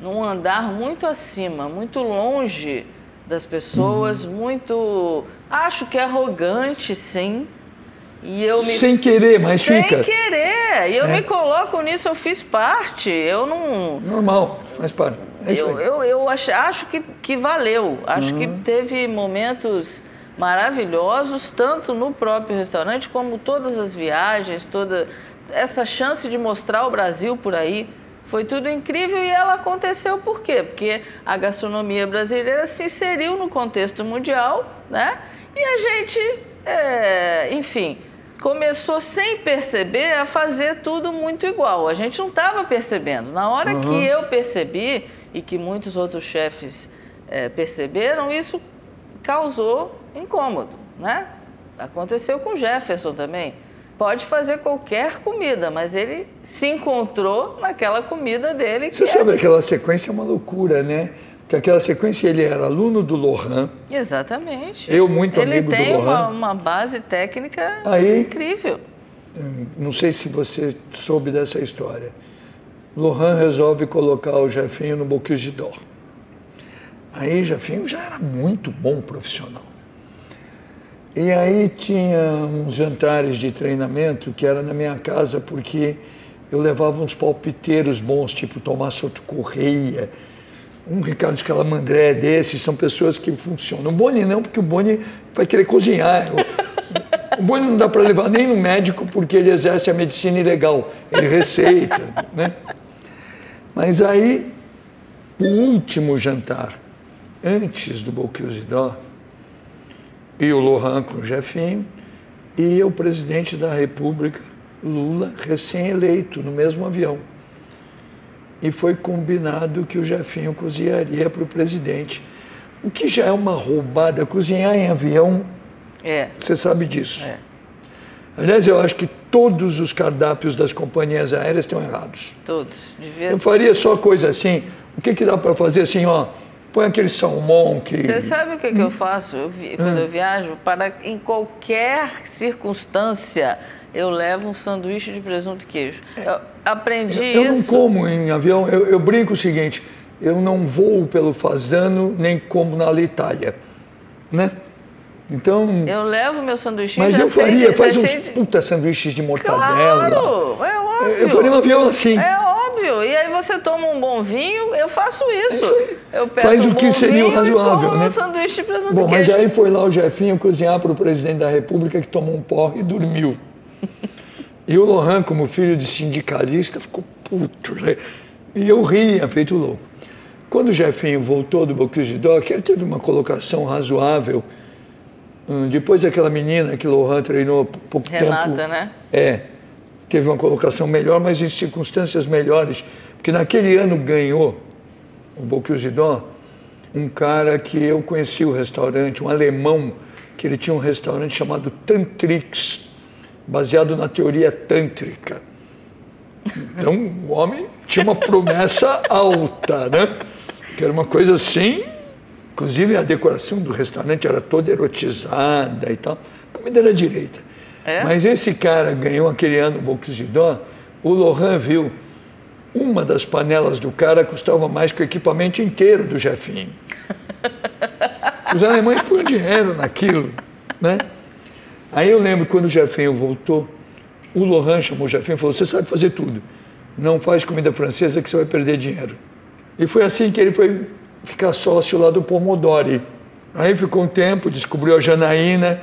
num andar muito acima, muito longe das pessoas, uhum. muito, acho que arrogante, sim. E eu me... Sem querer, mas Sem fica. Sem querer. E eu é. me coloco nisso, eu fiz parte. Eu não. Normal, faz parte. É eu, eu, eu acho, acho que, que valeu. Acho uhum. que teve momentos maravilhosos, tanto no próprio restaurante, como todas as viagens, toda essa chance de mostrar o Brasil por aí. Foi tudo incrível e ela aconteceu por quê? Porque a gastronomia brasileira se inseriu no contexto mundial, né? E a gente, é, enfim, começou sem perceber a fazer tudo muito igual. A gente não estava percebendo. Na hora uhum. que eu percebi e que muitos outros chefes é, perceberam, isso causou incômodo, né? Aconteceu com Jefferson também. Pode fazer qualquer comida, mas ele se encontrou naquela comida dele. Você é... sabe aquela sequência é uma loucura, né? Que aquela sequência ele era aluno do Lohan. Exatamente. Eu muito ele amigo do Lohan. Ele tem uma, uma, base técnica Aí, incrível. Não sei se você soube dessa história. Lohan resolve colocar o Jefinho no Bocuse d'Or. Aí Jefinho já era muito bom profissional. E aí tinha uns jantares de treinamento que era na minha casa porque eu levava uns palpiteiros bons, tipo Tomás Soto Correia, um Ricardo Scalamandré desses, são pessoas que funcionam. O Boni não, porque o Boni vai querer cozinhar. O, o Boni não dá para levar nem no médico porque ele exerce a medicina ilegal, ele receita, né? Mas aí, o último jantar, antes do d'Or, e o Lohan com o Jefinho, e o presidente da República, Lula, recém-eleito, no mesmo avião e foi combinado que o Jefinho cozinharia para o presidente. O que já é uma roubada, cozinhar em avião, é. você sabe disso. É. Aliás, eu acho que todos os cardápios das companhias aéreas estão errados. Todos. Devia eu faria só coisa assim. O que, que dá para fazer assim, ó? Põe aquele salmão que. Você sabe o que, que eu faço eu vi, quando hum. eu viajo? Para em qualquer circunstância eu levo um sanduíche de presunto e queijo. Eu aprendi eu, isso. Eu não como em avião, eu, eu, brinco o seguinte, eu não voo pelo Fazano nem como na Itália, né? Então... Eu levo meu sanduíche Mas eu faria, faz uns de... puta sanduíches de mortadela. Claro, é óbvio. Eu faria um avião assim. É óbvio. E aí você toma um bom vinho, eu faço isso. É isso eu peço faz um o que seria o razoável, né? Um sanduíche de presunto Bom, mas aí foi lá o Jefinho cozinhar para o presidente da República que tomou um porre e dormiu. E o Lohan, como filho de sindicalista, ficou puto. Né? E eu ria, feito louco. Quando o Jefinho voltou do Bocuse d'Or, ele teve uma colocação razoável. Hum, depois daquela menina que Lohan treinou pouco Renata, tempo. né? É. Teve uma colocação melhor, mas em circunstâncias melhores. Porque naquele ano ganhou o Bocuse d'Or um cara que eu conheci o restaurante, um alemão, que ele tinha um restaurante chamado Tantrix baseado na teoria tântrica. Então, o homem tinha uma promessa alta, né? Que era uma coisa assim, Inclusive a decoração do restaurante era toda erotizada e tal. A comida era direita. É? Mas esse cara ganhou aquele ano o Boxidó, o Lohan viu uma das panelas do cara custava mais que o equipamento inteiro do Jefinho. Os alemães põem dinheiro naquilo, né? Aí eu lembro quando o Jefinho voltou, o Lohan chamou o Jefinho e falou: Você sabe fazer tudo, não faz comida francesa que você vai perder dinheiro. E foi assim que ele foi ficar sócio lá do Pomodori. Aí ficou um tempo, descobriu a Janaína,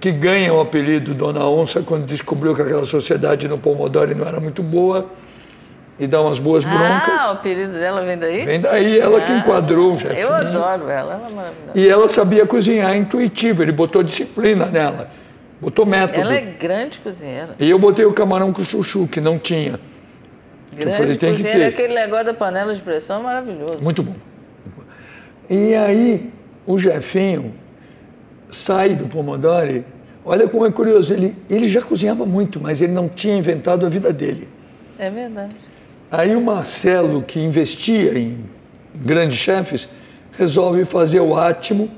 que ganha o apelido Dona Onça quando descobriu que aquela sociedade no Pomodori não era muito boa e dá umas boas broncas. Ah, o apelido dela vem daí? Vem daí, ela que Ah, enquadrou o Jefinho. Eu adoro ela, ela é maravilhosa. E ela sabia cozinhar intuitivo, ele botou disciplina nela, botou método. Ela é grande cozinheira. E eu botei o camarão com chuchu, que não tinha. Grande falei, tem que cozinheira, ter. aquele negócio da panela de pressão é maravilhoso. Muito bom. E aí, o Jefinho sai do Pomodori. Olha como é curioso, ele, ele já cozinhava muito, mas ele não tinha inventado a vida dele. É verdade. Aí o Marcelo, que investia em grandes chefes, resolve fazer o Átimo.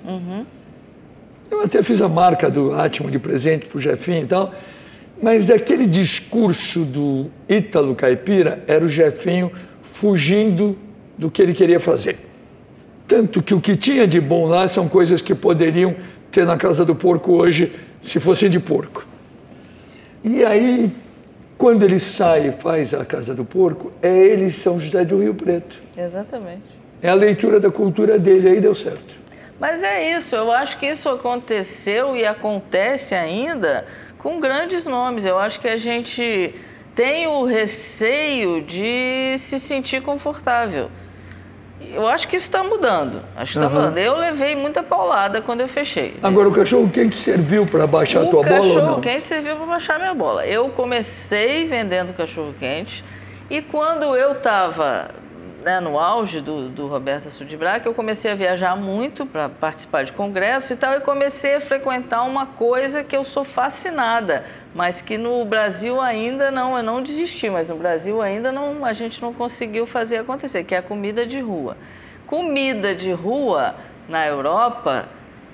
Eu até fiz a marca do Átimo de presente para o Jefinho e tal. Mas daquele discurso do Ítalo Caipira, era o Jefinho fugindo do que ele queria fazer. Tanto que o que tinha de bom lá são coisas que poderiam ter na Casa do Porco hoje, se fossem de porco. E aí, quando ele sai e faz a Casa do Porco, é ele São José do Rio Preto. Exatamente. É a leitura da cultura dele, aí deu certo. Mas é isso, eu acho que isso aconteceu e acontece ainda com grandes nomes. Eu acho que a gente tem o receio de se sentir confortável. Eu acho que isso está mudando. Acho que está Aham. mudando. Eu levei muita paulada quando eu fechei. Agora, o cachorro quente serviu para baixar a o tua bola ou cachorro quente serviu para baixar minha bola. Eu comecei vendendo cachorro quente e quando eu estava no auge do, do Roberto Sudibrac, eu comecei a viajar muito para participar de congressos e tal, e comecei a frequentar uma coisa que eu sou fascinada, mas que no Brasil ainda não, eu não desisti, mas no Brasil ainda não, a gente não conseguiu fazer acontecer, que é a comida de rua. Comida de rua na Europa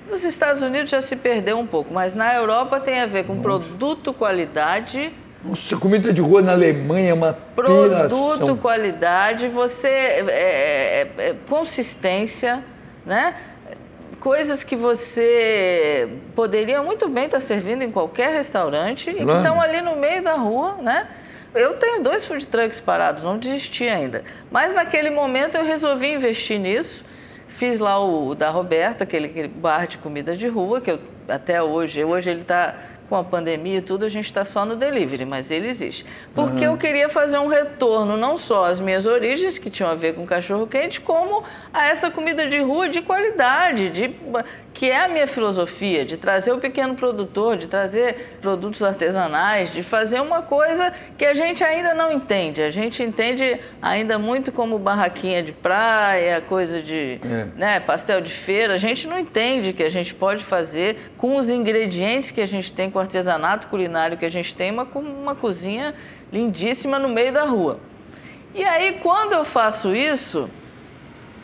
nos Estados Unidos já se perdeu um pouco, mas na Europa tem a ver com produto, qualidade, Nossa, comida de rua na Alemanha é uma produto, piração. qualidade, você é, é, é, consistência, né? Coisas que você poderia muito bem estar servindo em qualquer restaurante e que Claro. estão ali no meio da rua, né? Eu tenho dois food trucks parados, não desisti ainda. Mas naquele momento eu resolvi investir nisso. Fiz lá o, o da Roberta, aquele, aquele bar de comida de rua, que eu até hoje, hoje ele está com a pandemia e tudo, a gente está só no delivery, mas ele existe. Porque eu queria fazer um retorno não só às minhas origens, que tinham a ver com cachorro quente, como a essa comida de rua de qualidade, de, que é a minha filosofia, de trazer o pequeno produtor, de trazer produtos artesanais, de fazer uma coisa que a gente ainda não entende. A gente entende ainda muito como barraquinha de praia, coisa de É. né, pastel de feira. A gente não entende que a gente pode fazer com os ingredientes que a gente tem, com o artesanato culinário que a gente tem, uma, uma cozinha lindíssima no meio da rua. E aí, quando eu faço isso,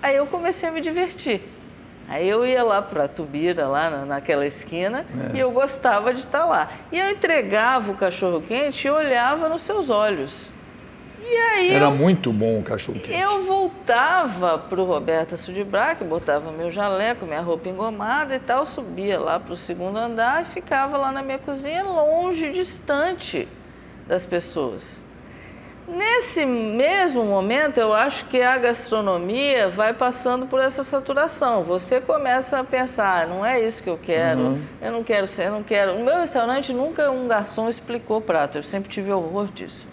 aí eu comecei a me divertir. Aí eu ia lá para Tubira, lá na- naquela esquina, e eu gostava de estar lá. E eu entregava o cachorro quente e olhava nos seus olhos. E aí Era eu muito bom o cachorro quente. eu voltava para o Roberta Sudibrac, botava meu jaleco, minha roupa engomada e tal, subia lá para o segundo andar e ficava lá na minha cozinha, longe, distante das pessoas. Nesse mesmo momento, eu acho que a gastronomia vai passando por essa saturação. Você começa a pensar, "Ah, não é isso que eu quero, eu não quero ser, eu não quero. No meu restaurante nunca um garçom explicou prato, eu sempre tive horror disso.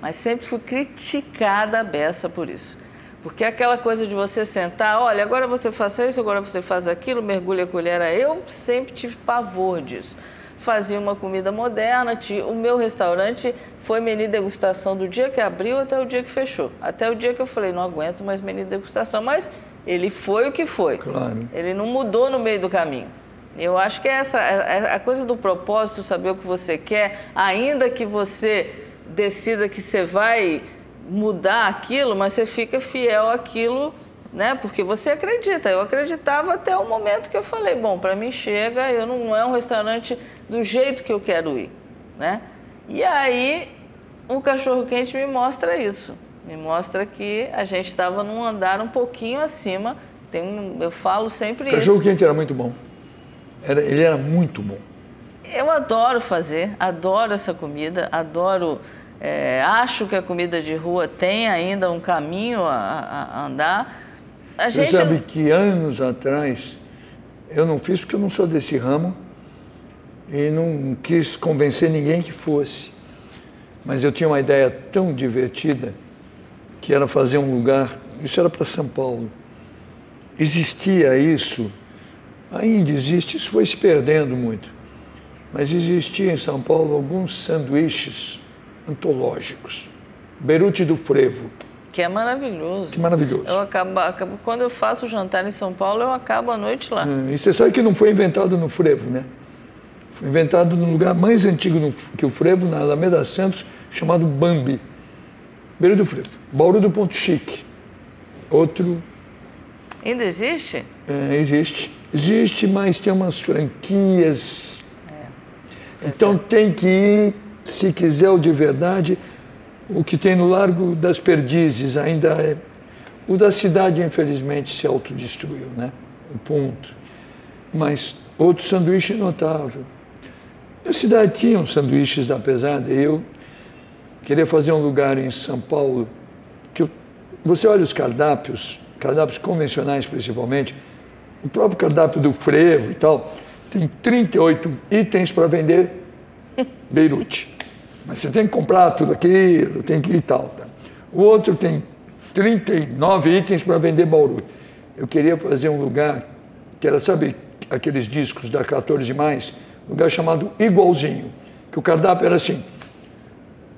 Mas sempre fui criticada a beça por isso. Porque aquela coisa de você sentar, olha, agora você faça isso, agora você faz aquilo, mergulha a colher, eu sempre tive pavor disso. Fazia uma comida moderna, o meu restaurante foi menu degustação do dia que abriu até o dia que fechou. Até o dia que eu falei, não aguento mais menu degustação, mas ele foi o que foi. Claro. Ele não mudou no meio do caminho. Eu acho que é essa é- é a coisa do propósito, saber o que você quer, ainda que você decida que você vai mudar aquilo, mas você fica fiel àquilo né? Porque você acredita. Eu acreditava até o momento que eu falei, bom, para mim chega, eu não, não é um restaurante do jeito que eu quero ir, né? E aí o cachorro quente me mostra isso, me mostra que a gente estava num andar um pouquinho acima. Tem um, eu falo sempre o cachorro quente era muito bom. Era, ele era muito bom. Eu adoro fazer, adoro essa comida, adoro. É, acho que a comida de rua tem ainda um caminho a, a andar. A Você gente... sabe que anos atrás eu não fiz porque eu não sou desse ramo e não quis convencer ninguém que fosse. Mas eu tinha uma ideia tão divertida que era fazer um lugar, isso era para São Paulo. Existia isso, ainda existe, isso foi se perdendo muito mas existia em São Paulo alguns sanduíches antológicos. Beirute do Frevo. Que é maravilhoso. Que maravilhoso. Eu acabo, acabo, quando eu faço jantar em São Paulo, eu acabo a noite lá. É, e você sabe que não foi inventado no Frevo, né? Foi inventado no lugar mais antigo que o Frevo, na Alameda Santos, chamado Bambi. Beirute do Frevo. Bauru do Ponto Chique. Outro. Ainda existe? É, existe. Existe, mas tem umas franquias então tem que ir, se quiser o de verdade, o que tem no Largo das Perdizes ainda é. O da cidade, infelizmente, se autodestruiu, né? Um ponto. Mas outro sanduíche notável. A cidade tinha uns sanduíches da pesada e eu queria fazer um lugar em São Paulo que eu, você olha os cardápios, cardápios convencionais principalmente, o próprio cardápio do frevo e tal, tem 38 itens para vender Beirute. Mas você tem que comprar tudo aquilo, tem que ir e tal. Tá? O outro tem 39 itens para vender Bauru. Eu queria fazer um lugar que era, sabe, aqueles discos da 14 mais, um lugar chamado Igualzinho, que o cardápio era assim: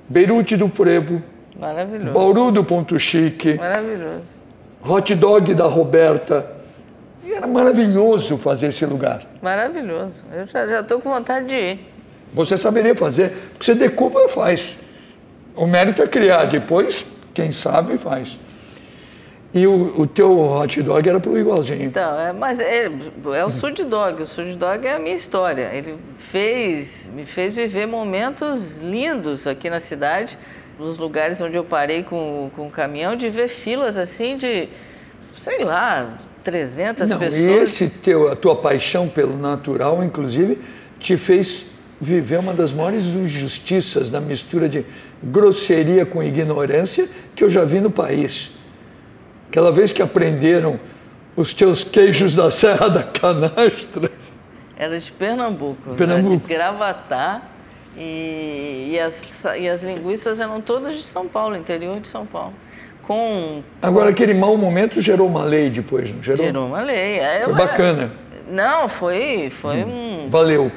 Beirute do Frevo, Maravilhoso. Bauru do Ponto Chique, Maravilhoso. Hot Dog da Roberta, e era maravilhoso fazer esse lugar. Maravilhoso. Eu já estou com vontade de ir. Você saberia fazer, porque você decupa e faz. O mérito é criar, depois, quem sabe, faz. E o, o teu hot dog era pro igualzinho. Então, é, mas é, é o Sud Dog. O Sud Dog é a minha história. Ele fez, me fez viver momentos lindos aqui na cidade, nos lugares onde eu parei com, com o caminhão, de ver filas assim de, sei lá, 300 Não, pessoas. E esse teu, a tua paixão pelo natural, inclusive, te fez viver uma das maiores injustiças da mistura de grosseria com ignorância que eu já vi no país. Aquela vez que aprenderam os teus queijos da Serra da Canastra. Era de Pernambuco, Pernambuco. Né? de Gravatá. E, e, as, e as linguiças eram todas de São Paulo, interior de São Paulo com. Agora, aquele mau momento gerou uma lei depois, não gerou? Gerou uma lei. É, foi bacana. Não, foi, foi hum. um. Valeu.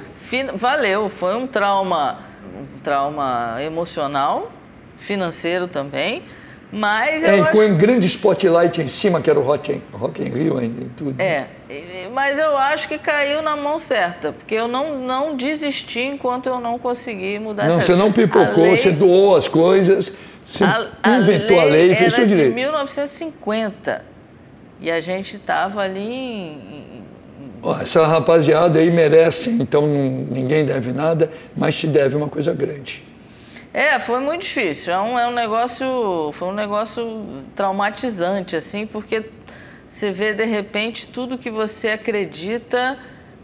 Valeu, foi um trauma, um trauma emocional, financeiro também. Mas é, eu com acho... um grande spotlight em cima, que era o Rock in, Rock in Rio ainda e tudo. É, mas eu acho que caiu na mão certa, porque eu não, não desisti enquanto eu não consegui mudar não, Você não pipocou, lei... você doou as coisas, você a, inventou a lei, a lei e fez seu direito. de 1950 e a gente estava ali em, essa rapaziada aí merece, então ninguém deve nada, mas te deve uma coisa grande. É, foi muito difícil. É um, é um negócio, foi um negócio traumatizante, assim, porque você vê de repente tudo que você acredita,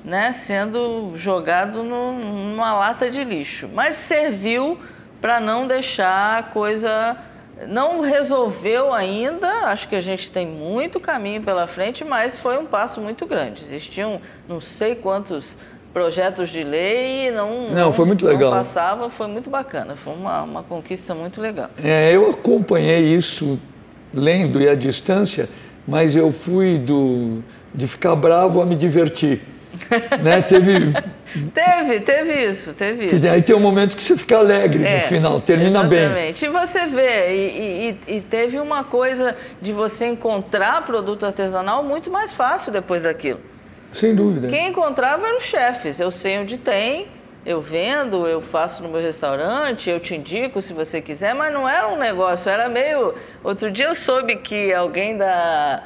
né, sendo jogado no, numa lata de lixo. Mas serviu para não deixar a coisa. Não resolveu ainda, acho que a gente tem muito caminho pela frente, mas foi um passo muito grande. Existiam não sei quantos projetos de lei e não, não, não foi muito legal. Não passava, foi muito bacana, foi uma, uma conquista muito legal. É, eu acompanhei isso lendo e à distância, mas eu fui do, de ficar bravo a me divertir. né? Teve Teve, teve isso, teve isso. Que aí tem um momento que você fica alegre é, no final, termina exatamente. bem. Exatamente. E você vê, e, e, e, teve uma coisa de você encontrar produto artesanal muito mais fácil depois daquilo. Sem dúvida. Quem encontrava eram os chefes. Eu sei onde tem, eu vendo, eu faço no meu restaurante, eu te indico se você quiser, mas não era um negócio, era meio. Outro dia eu soube que alguém da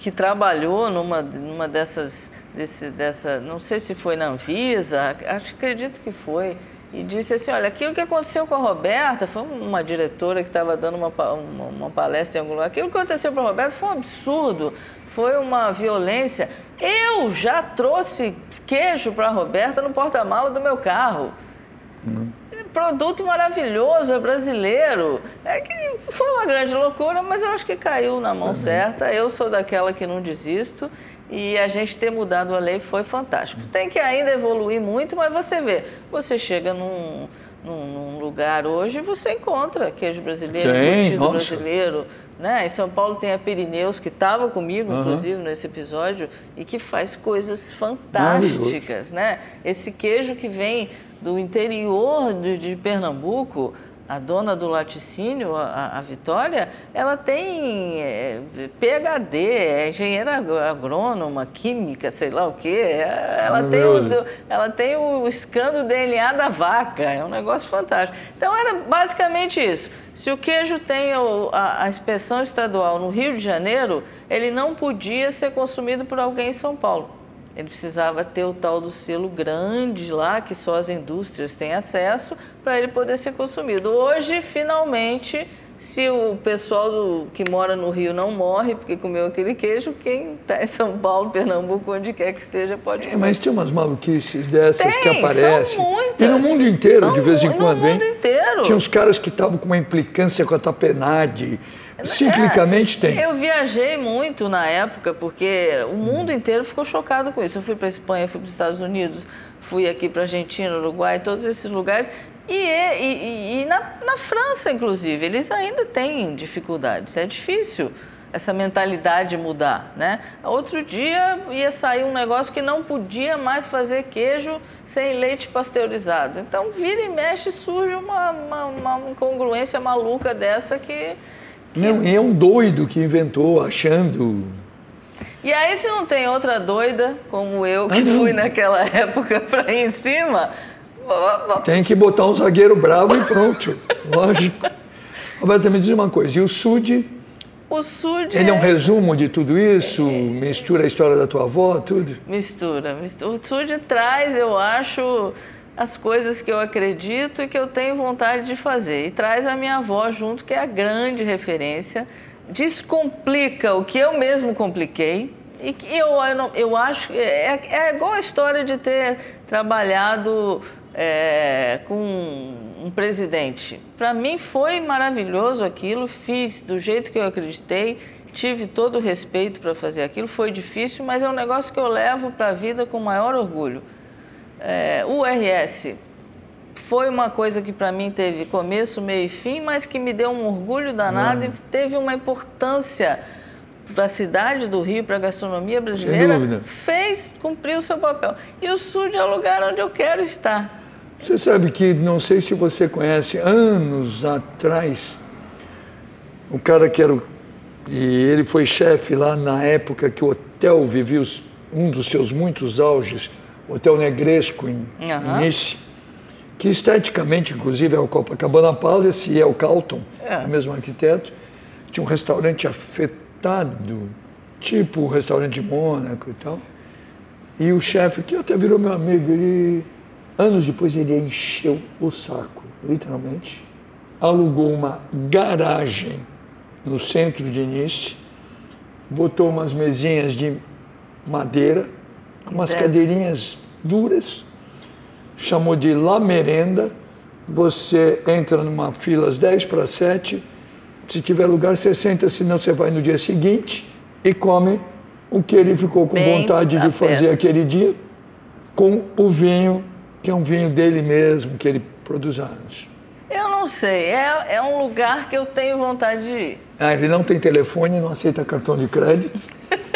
que trabalhou numa, numa dessas, desse, dessa, não sei se foi na Anvisa, acho, acredito que foi, e disse assim, olha, aquilo que aconteceu com a Roberta, foi uma diretora que estava dando uma, uma, uma, palestra em algum lugar, aquilo que aconteceu com a Roberta foi um absurdo, foi uma violência. Eu já trouxe queijo para a Roberta no porta-mala do meu carro. Uhum produto maravilhoso, é brasileiro. É que foi uma grande loucura, mas eu acho que caiu na mão uhum. certa. Eu sou daquela que não desisto e a gente ter mudado a lei foi fantástico. Tem que ainda evoluir muito, mas você vê, você chega num, num, num lugar hoje e você encontra queijo brasileiro, curtido brasileiro. Né? Em São Paulo tem a Pirineus, que estava comigo, uhum. inclusive, nesse episódio, e que faz coisas fantásticas. Né? Esse queijo que vem do interior de, de Pernambuco, a dona do laticínio, a, a Vitória, ela tem é, PhD, é engenheira agrônoma, química, sei lá o quê. Ela, tem o, ela tem o escândalo DNA da vaca, é um negócio fantástico. Então era basicamente isso. Se o queijo tem a, a inspeção estadual no Rio de Janeiro, ele não podia ser consumido por alguém em São Paulo. Ele precisava ter o tal do selo grande lá, que só as indústrias têm acesso, para ele poder ser consumido. Hoje, finalmente, se o pessoal do, que mora no Rio não morre porque comeu aquele queijo, quem está em São Paulo, Pernambuco, onde quer que esteja, pode comer. É, mas tem umas maluquices dessas tem, que aparecem. São muitas. E no mundo inteiro, são de vez em quando, hein? No mundo inteiro. Tinha uns caras que estavam com uma implicância com a tapenade Ciclicamente é, tem. Eu viajei muito na época, porque o mundo inteiro ficou chocado com isso. Eu fui para a Espanha, fui para os Estados Unidos, fui aqui para a Argentina, Uruguai, todos esses lugares. E, e, e na, na França, inclusive, eles ainda têm dificuldades. É difícil essa mentalidade mudar, né? Outro dia ia sair um negócio que não podia mais fazer queijo sem leite pasteurizado. Então, vira e mexe, surge uma, uma, uma incongruência maluca dessa que não, e é um doido que inventou achando. E aí, se não tem outra doida, como eu, que ah, fui naquela época para ir em cima. Tem que botar um zagueiro bravo e pronto. Lógico. Roberta, me diz uma coisa: e o SUD? O SUD. Ele é um é- resumo de tudo isso? Mistura a história da tua avó, tudo? Mistura. O SUD traz, eu acho as coisas que eu acredito e que eu tenho vontade de fazer. E traz a minha avó junto, que é a grande referência, descomplica o que eu mesmo compliquei. E eu, eu, eu acho é, é igual a história de ter trabalhado é, com um presidente. Para mim foi maravilhoso aquilo, fiz do jeito que eu acreditei, tive todo o respeito para fazer aquilo. Foi difícil, mas é um negócio que eu levo para a vida com maior orgulho é, o RS foi uma coisa que para mim teve começo, meio e fim, mas que me deu um orgulho danado e teve uma importância para a cidade do Rio, para a gastronomia brasileira, fez, cumpriu o seu papel. E o SUD é o lugar onde eu quero estar. Você sabe que, não sei se você conhece, anos atrás, o cara que era. E ele foi chefe lá na época que o hotel vivia os, um dos seus muitos auges, Hotel Negresco em, uhum. Nice, que esteticamente, inclusive, é o Copacabana Palace e é o Carlton, é. o mesmo arquiteto. Tinha um restaurante afetado, tipo o restaurante de Mônaco e tal. E o chefe, que até virou meu amigo, ele, anos depois ele encheu o saco, literalmente. Alugou uma garagem no centro de Nice, botou umas mesinhas de madeira, umas cadeirinhas duras, chamou de La Merenda. Você entra numa fila às 10 para 7, se tiver lugar você senta, senão você vai no dia seguinte e come o que ele ficou com Bem vontade de fazer peça. aquele dia, com o vinho, que é um vinho dele mesmo, que ele produz anos. Eu não sei, é, é um lugar que eu tenho vontade de ir. Ah, ele não tem telefone, não aceita cartão de crédito.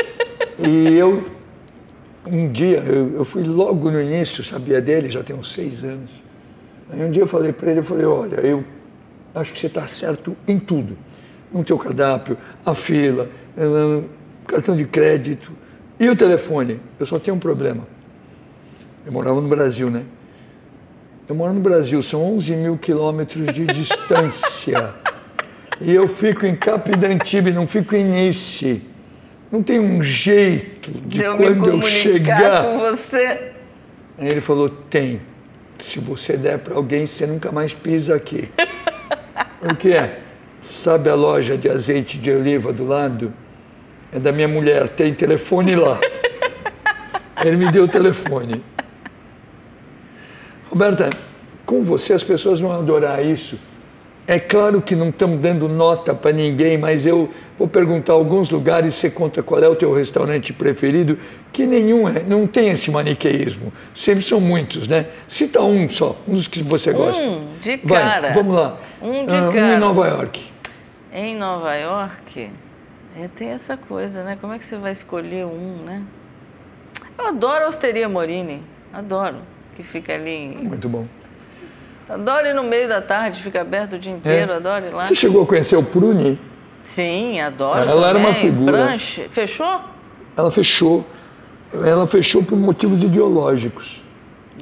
e eu um dia, eu, eu, fui logo no início, sabia dele, já tem uns seis anos. Aí um dia eu falei para ele, eu falei, olha, eu acho que você está certo em tudo. No teu cardápio, a fila, cartão de crédito e o telefone. Eu só tenho um problema. Eu morava no Brasil, né? Eu moro no Brasil, são 11 mil quilômetros de distância. e eu fico em Capitã não fico em Nice. não tem um jeito de, eu quando me eu chegar. com você. Aí ele falou: tem. Se você der para alguém, você nunca mais pisa aqui. o que é? Sabe a loja de azeite de oliva do lado? É da minha mulher, tem telefone lá. ele me deu o telefone. Roberta, com você as pessoas vão adorar isso. É claro que não estamos dando nota para ninguém, mas eu vou perguntar alguns lugares, você conta qual é o teu restaurante preferido, que nenhum é, não tem esse maniqueísmo. Sempre são muitos, né? Cita um só, um dos que você gosta. Um de Vai, cara. vamos lá. Um de Ah, cara. em Nova York. Em Nova York, é, tem essa coisa, né? Como é que você vai escolher um, né? Eu adoro a Osteria Morini. Adoro. Que fica ali. em- Muito bom. Adoro ir no meio da tarde, fica aberto o dia inteiro, É. adoro ir lá. Você chegou a conhecer o Pruni? Sim, adoro. Ela era também. uma figura. Branche. Fechou? Ela fechou. Ela fechou por motivos ideológicos.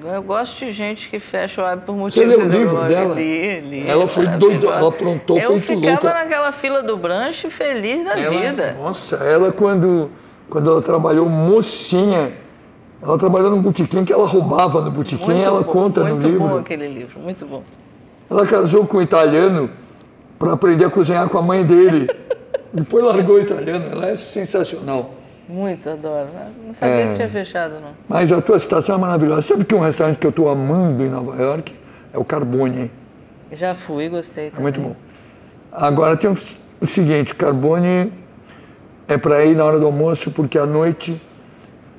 Eu gosto de gente que fecha o hábito por Você motivos leu o livro ideológicos. dela? Li, li, Ela foi doida, ela aprontou Eu ficava louca. naquela fila do branche feliz da Ela- vida. Nossa, ela quando, quando ela trabalhou mocinha, ela trabalhou no botequim que ela roubava no botequim, Muito ela bom, conta no muito livro. bom aquele livro, muito bom. Ela casou com um italiano para aprender a cozinhar com a mãe dele. Depois largou o italiano, ela é sensacional. Muito adoro. Não sabia É. que tinha fechado, não. Mas a tua situação é maravilhosa. Sabe que um restaurante que eu estou amando em Nova York é o Carbone. Já fui, gostei É também. muito bom. Agora tem o- o seguinte, Carbone é para ir na hora do almoço porque à noite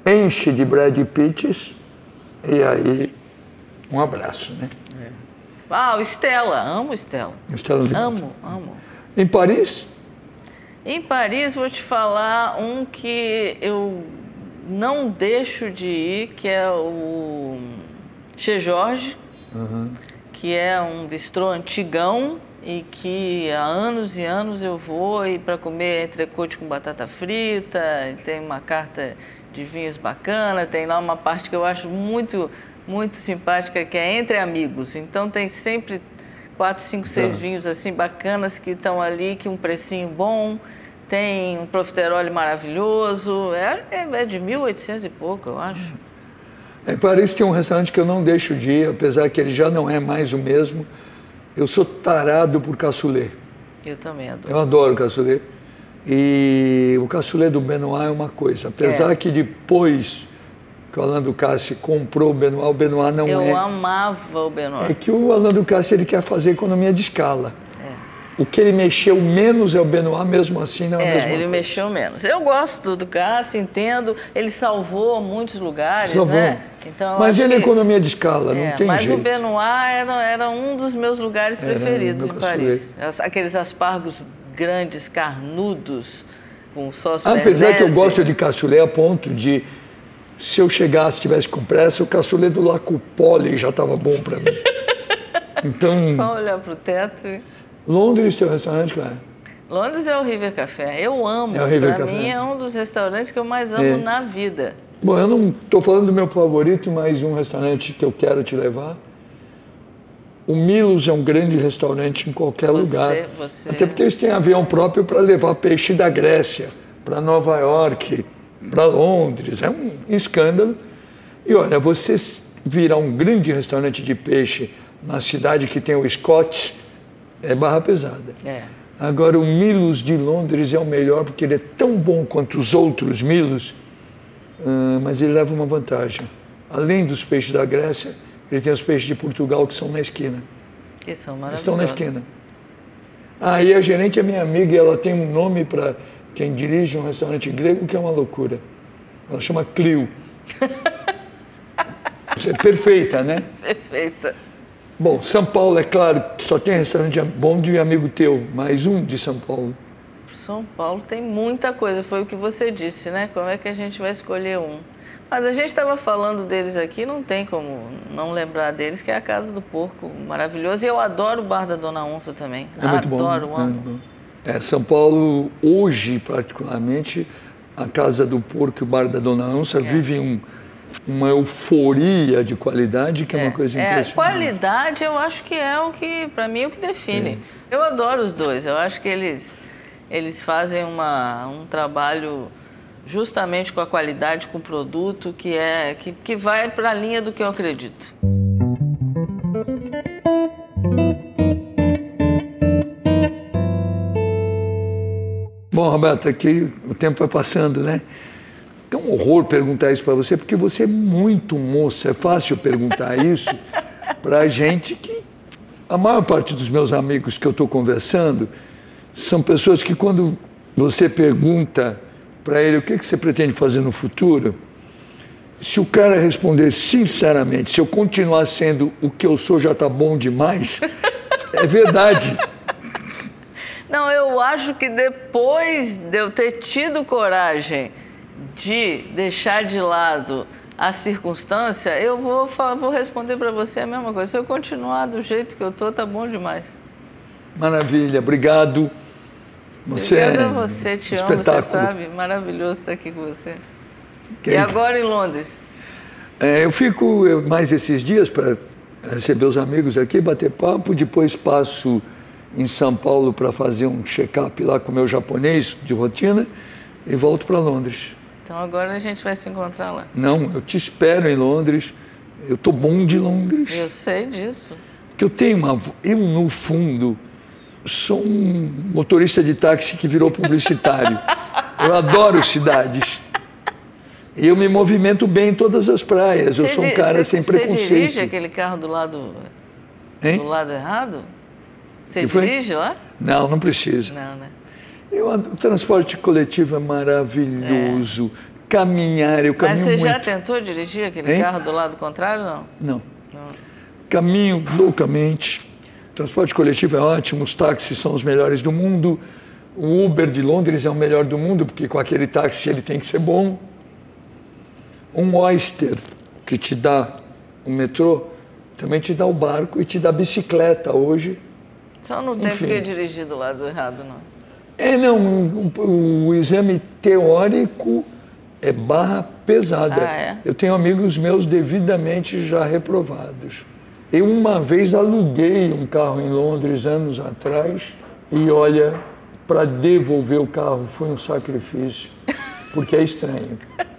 enche de Brad Pitts e aí um abraço, né? Ah, o Estela, amo Estela. Estela de- Amo, amo. Em Paris, Em Paris, vou te falar um que eu não deixo de ir, que é o Che Jorge, que é um bistrô antigão e que há anos e anos eu vou para comer entrecote com batata frita, e tem uma carta de vinhos bacana, tem lá uma parte que eu acho muito muito simpática que é entre amigos. Então tem sempre quatro, cinco, seis Tá. vinhos assim bacanas que estão ali, que um precinho bom. Tem um profiterole maravilhoso. É, é, é de 1800 e pouco, eu acho. em Paris tem um restaurante que eu não deixo de ir, apesar que ele já não é mais o mesmo. Eu sou tarado por cassoulet. Eu também adoro. Eu adoro cassoulet. E o cassoulet do Benoit é uma coisa. Apesar É. que depois que o Alain Ducasse comprou o Benoit, o Benoit não Eu é. amava o Benoit. É que o Alain Ducasse ele quer fazer economia de escala. É. O que ele mexeu menos é o Benoit, mesmo assim não é, a É, mesma ele coisa. mexeu menos. Eu gosto do Cássio, entendo. Ele salvou muitos lugares, Salvou. né? Então, eu Mas ele é que- economia de escala, É, não tem mas jeito. o Benoit era, era um dos meus lugares Era preferidos em Paris. As- Aqueles aspargos grandes, carnudos, com sócio Apesar que eu gosto de cassoulet a ponto de, se eu chegasse, tivesse com pressa, o cassoulet do Lacupoli já estava bom para mim. Então, Só olhar para o teto e... Londres, teu restaurante, cara. Londres é o River Café. Eu amo. É o River Para Café. mim é um dos restaurantes que eu mais amo É. na vida. Bom, eu não estou falando do meu favorito, mas um restaurante que eu quero te levar. O Milos é um grande restaurante em qualquer Você- lugar. você- Até porque eles têm avião próprio para levar peixe da Grécia para Nova York, para Londres. É um escândalo. E olha, você virar um grande restaurante de peixe na cidade que tem o Scott's é barra pesada. É. Agora, o Milos de Londres é o melhor porque ele é tão bom quanto os outros Milos, ah, mas ele leva uma vantagem. Além dos peixes da Grécia, ele tem os peixes de Portugal que são na esquina. Que são maravilhosos. Estão na esquina. Aí a gerente é minha amiga e ela tem um nome para quem dirige um restaurante grego que é uma loucura. Ela chama Clio. Você é perfeita, né? Perfeita. Bom, São Paulo, é claro, só tem restaurante bom de amigo teu, mais um de São Paulo. São Paulo tem muita coisa, foi o que você disse, né? Como é que a gente vai escolher um? Mas a gente estava falando deles aqui, não tem como não lembrar deles, que é a Casa do Porco, maravilhoso. E eu adoro o Bar da Dona Onça também. É muito bom. adoro, né? amo. É, São Paulo, hoje particularmente, a Casa do Porco e o Bar da Dona Onça vivem um- uma euforia de qualidade que é, uma coisa É, impressionante. qualidade eu acho que é o que, para mim, é o que define. Eu adoro os dois, eu acho que eles, eles fazem uma, um trabalho justamente com a qualidade, com o produto que é que, que vai para a linha do que eu acredito. Bom, Roberto, aqui o tempo vai passando, né? É um horror perguntar isso para você, porque você é muito moça. É fácil perguntar isso para gente que. A maior parte dos meus amigos que eu estou conversando são pessoas que, quando você pergunta para ele o que, que você pretende fazer no futuro, se o cara responder sinceramente, se eu continuar sendo o que eu sou já está bom demais, é verdade. Não, eu acho que depois de eu ter tido coragem de deixar de lado a circunstância, eu vou, vou responder para você a mesma coisa. Se eu continuar do jeito que eu tô, tá bom demais. Maravilha, obrigado. Você Obrigada é a você, te amo, você sabe. Maravilhoso estar aqui com você. Que e agora em Londres? É, eu fico mais esses dias para receber os amigos aqui, bater papo, depois passo em São Paulo para fazer um check-up lá com o meu japonês de rotina e volto para Londres. Então agora a gente vai se encontrar lá. Não, eu te espero em Londres. Eu tô bom de Londres. Eu sei disso. Que eu tenho uma, eu no fundo sou um motorista de táxi que virou publicitário. eu adoro cidades. E eu me movimento bem em todas as praias. eu sou um cara cê, sem preconceito. Você dirige aquele carro do lado, hein? do lado errado? Você dirige lá? Não, não precisa. Não, né? Eu, o transporte coletivo é maravilhoso. É. Caminhar, eu caminho Mas você muito. já tentou dirigir aquele hein? carro do lado contrário, não? Não. não. Caminho loucamente transporte coletivo é ótimo, os táxis são os melhores do mundo. O Uber de Londres é o melhor do mundo, porque com aquele táxi ele tem que ser bom. Um Oyster, que te dá o metrô, também te dá o barco e te dá a bicicleta hoje. Só não tem porque dirigir do lado errado, não. É, não. O, o exame teórico é barra pesada. Ah, é? Eu tenho amigos meus devidamente já reprovados. Eu uma vez aluguei um carro em Londres anos atrás e olha, para devolver o carro foi um sacrifício, porque é estranho.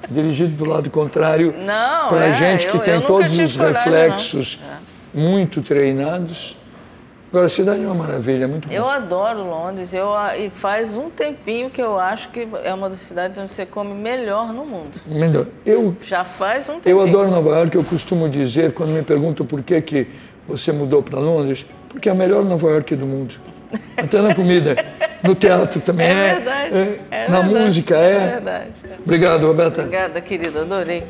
Dirigido do lado contrário, para é, gente que eu, tem eu todos os reflexos é. muito treinados, Agora, a cidade é uma maravilha, é muito bom. Eu adoro Londres. Eu, e faz um tempinho que eu acho que é uma das cidades onde você come melhor no mundo. Melhor. Eu, Já faz um tempinho. Eu adoro Nova York. Eu costumo dizer, quando me perguntam por que, que você mudou para Londres, porque é a melhor Nova York do mundo. Até na comida. No teatro também é. É verdade. É, é na verdade, música é. É verdade. Obrigado, Roberta. Obrigada, querida. Adorei.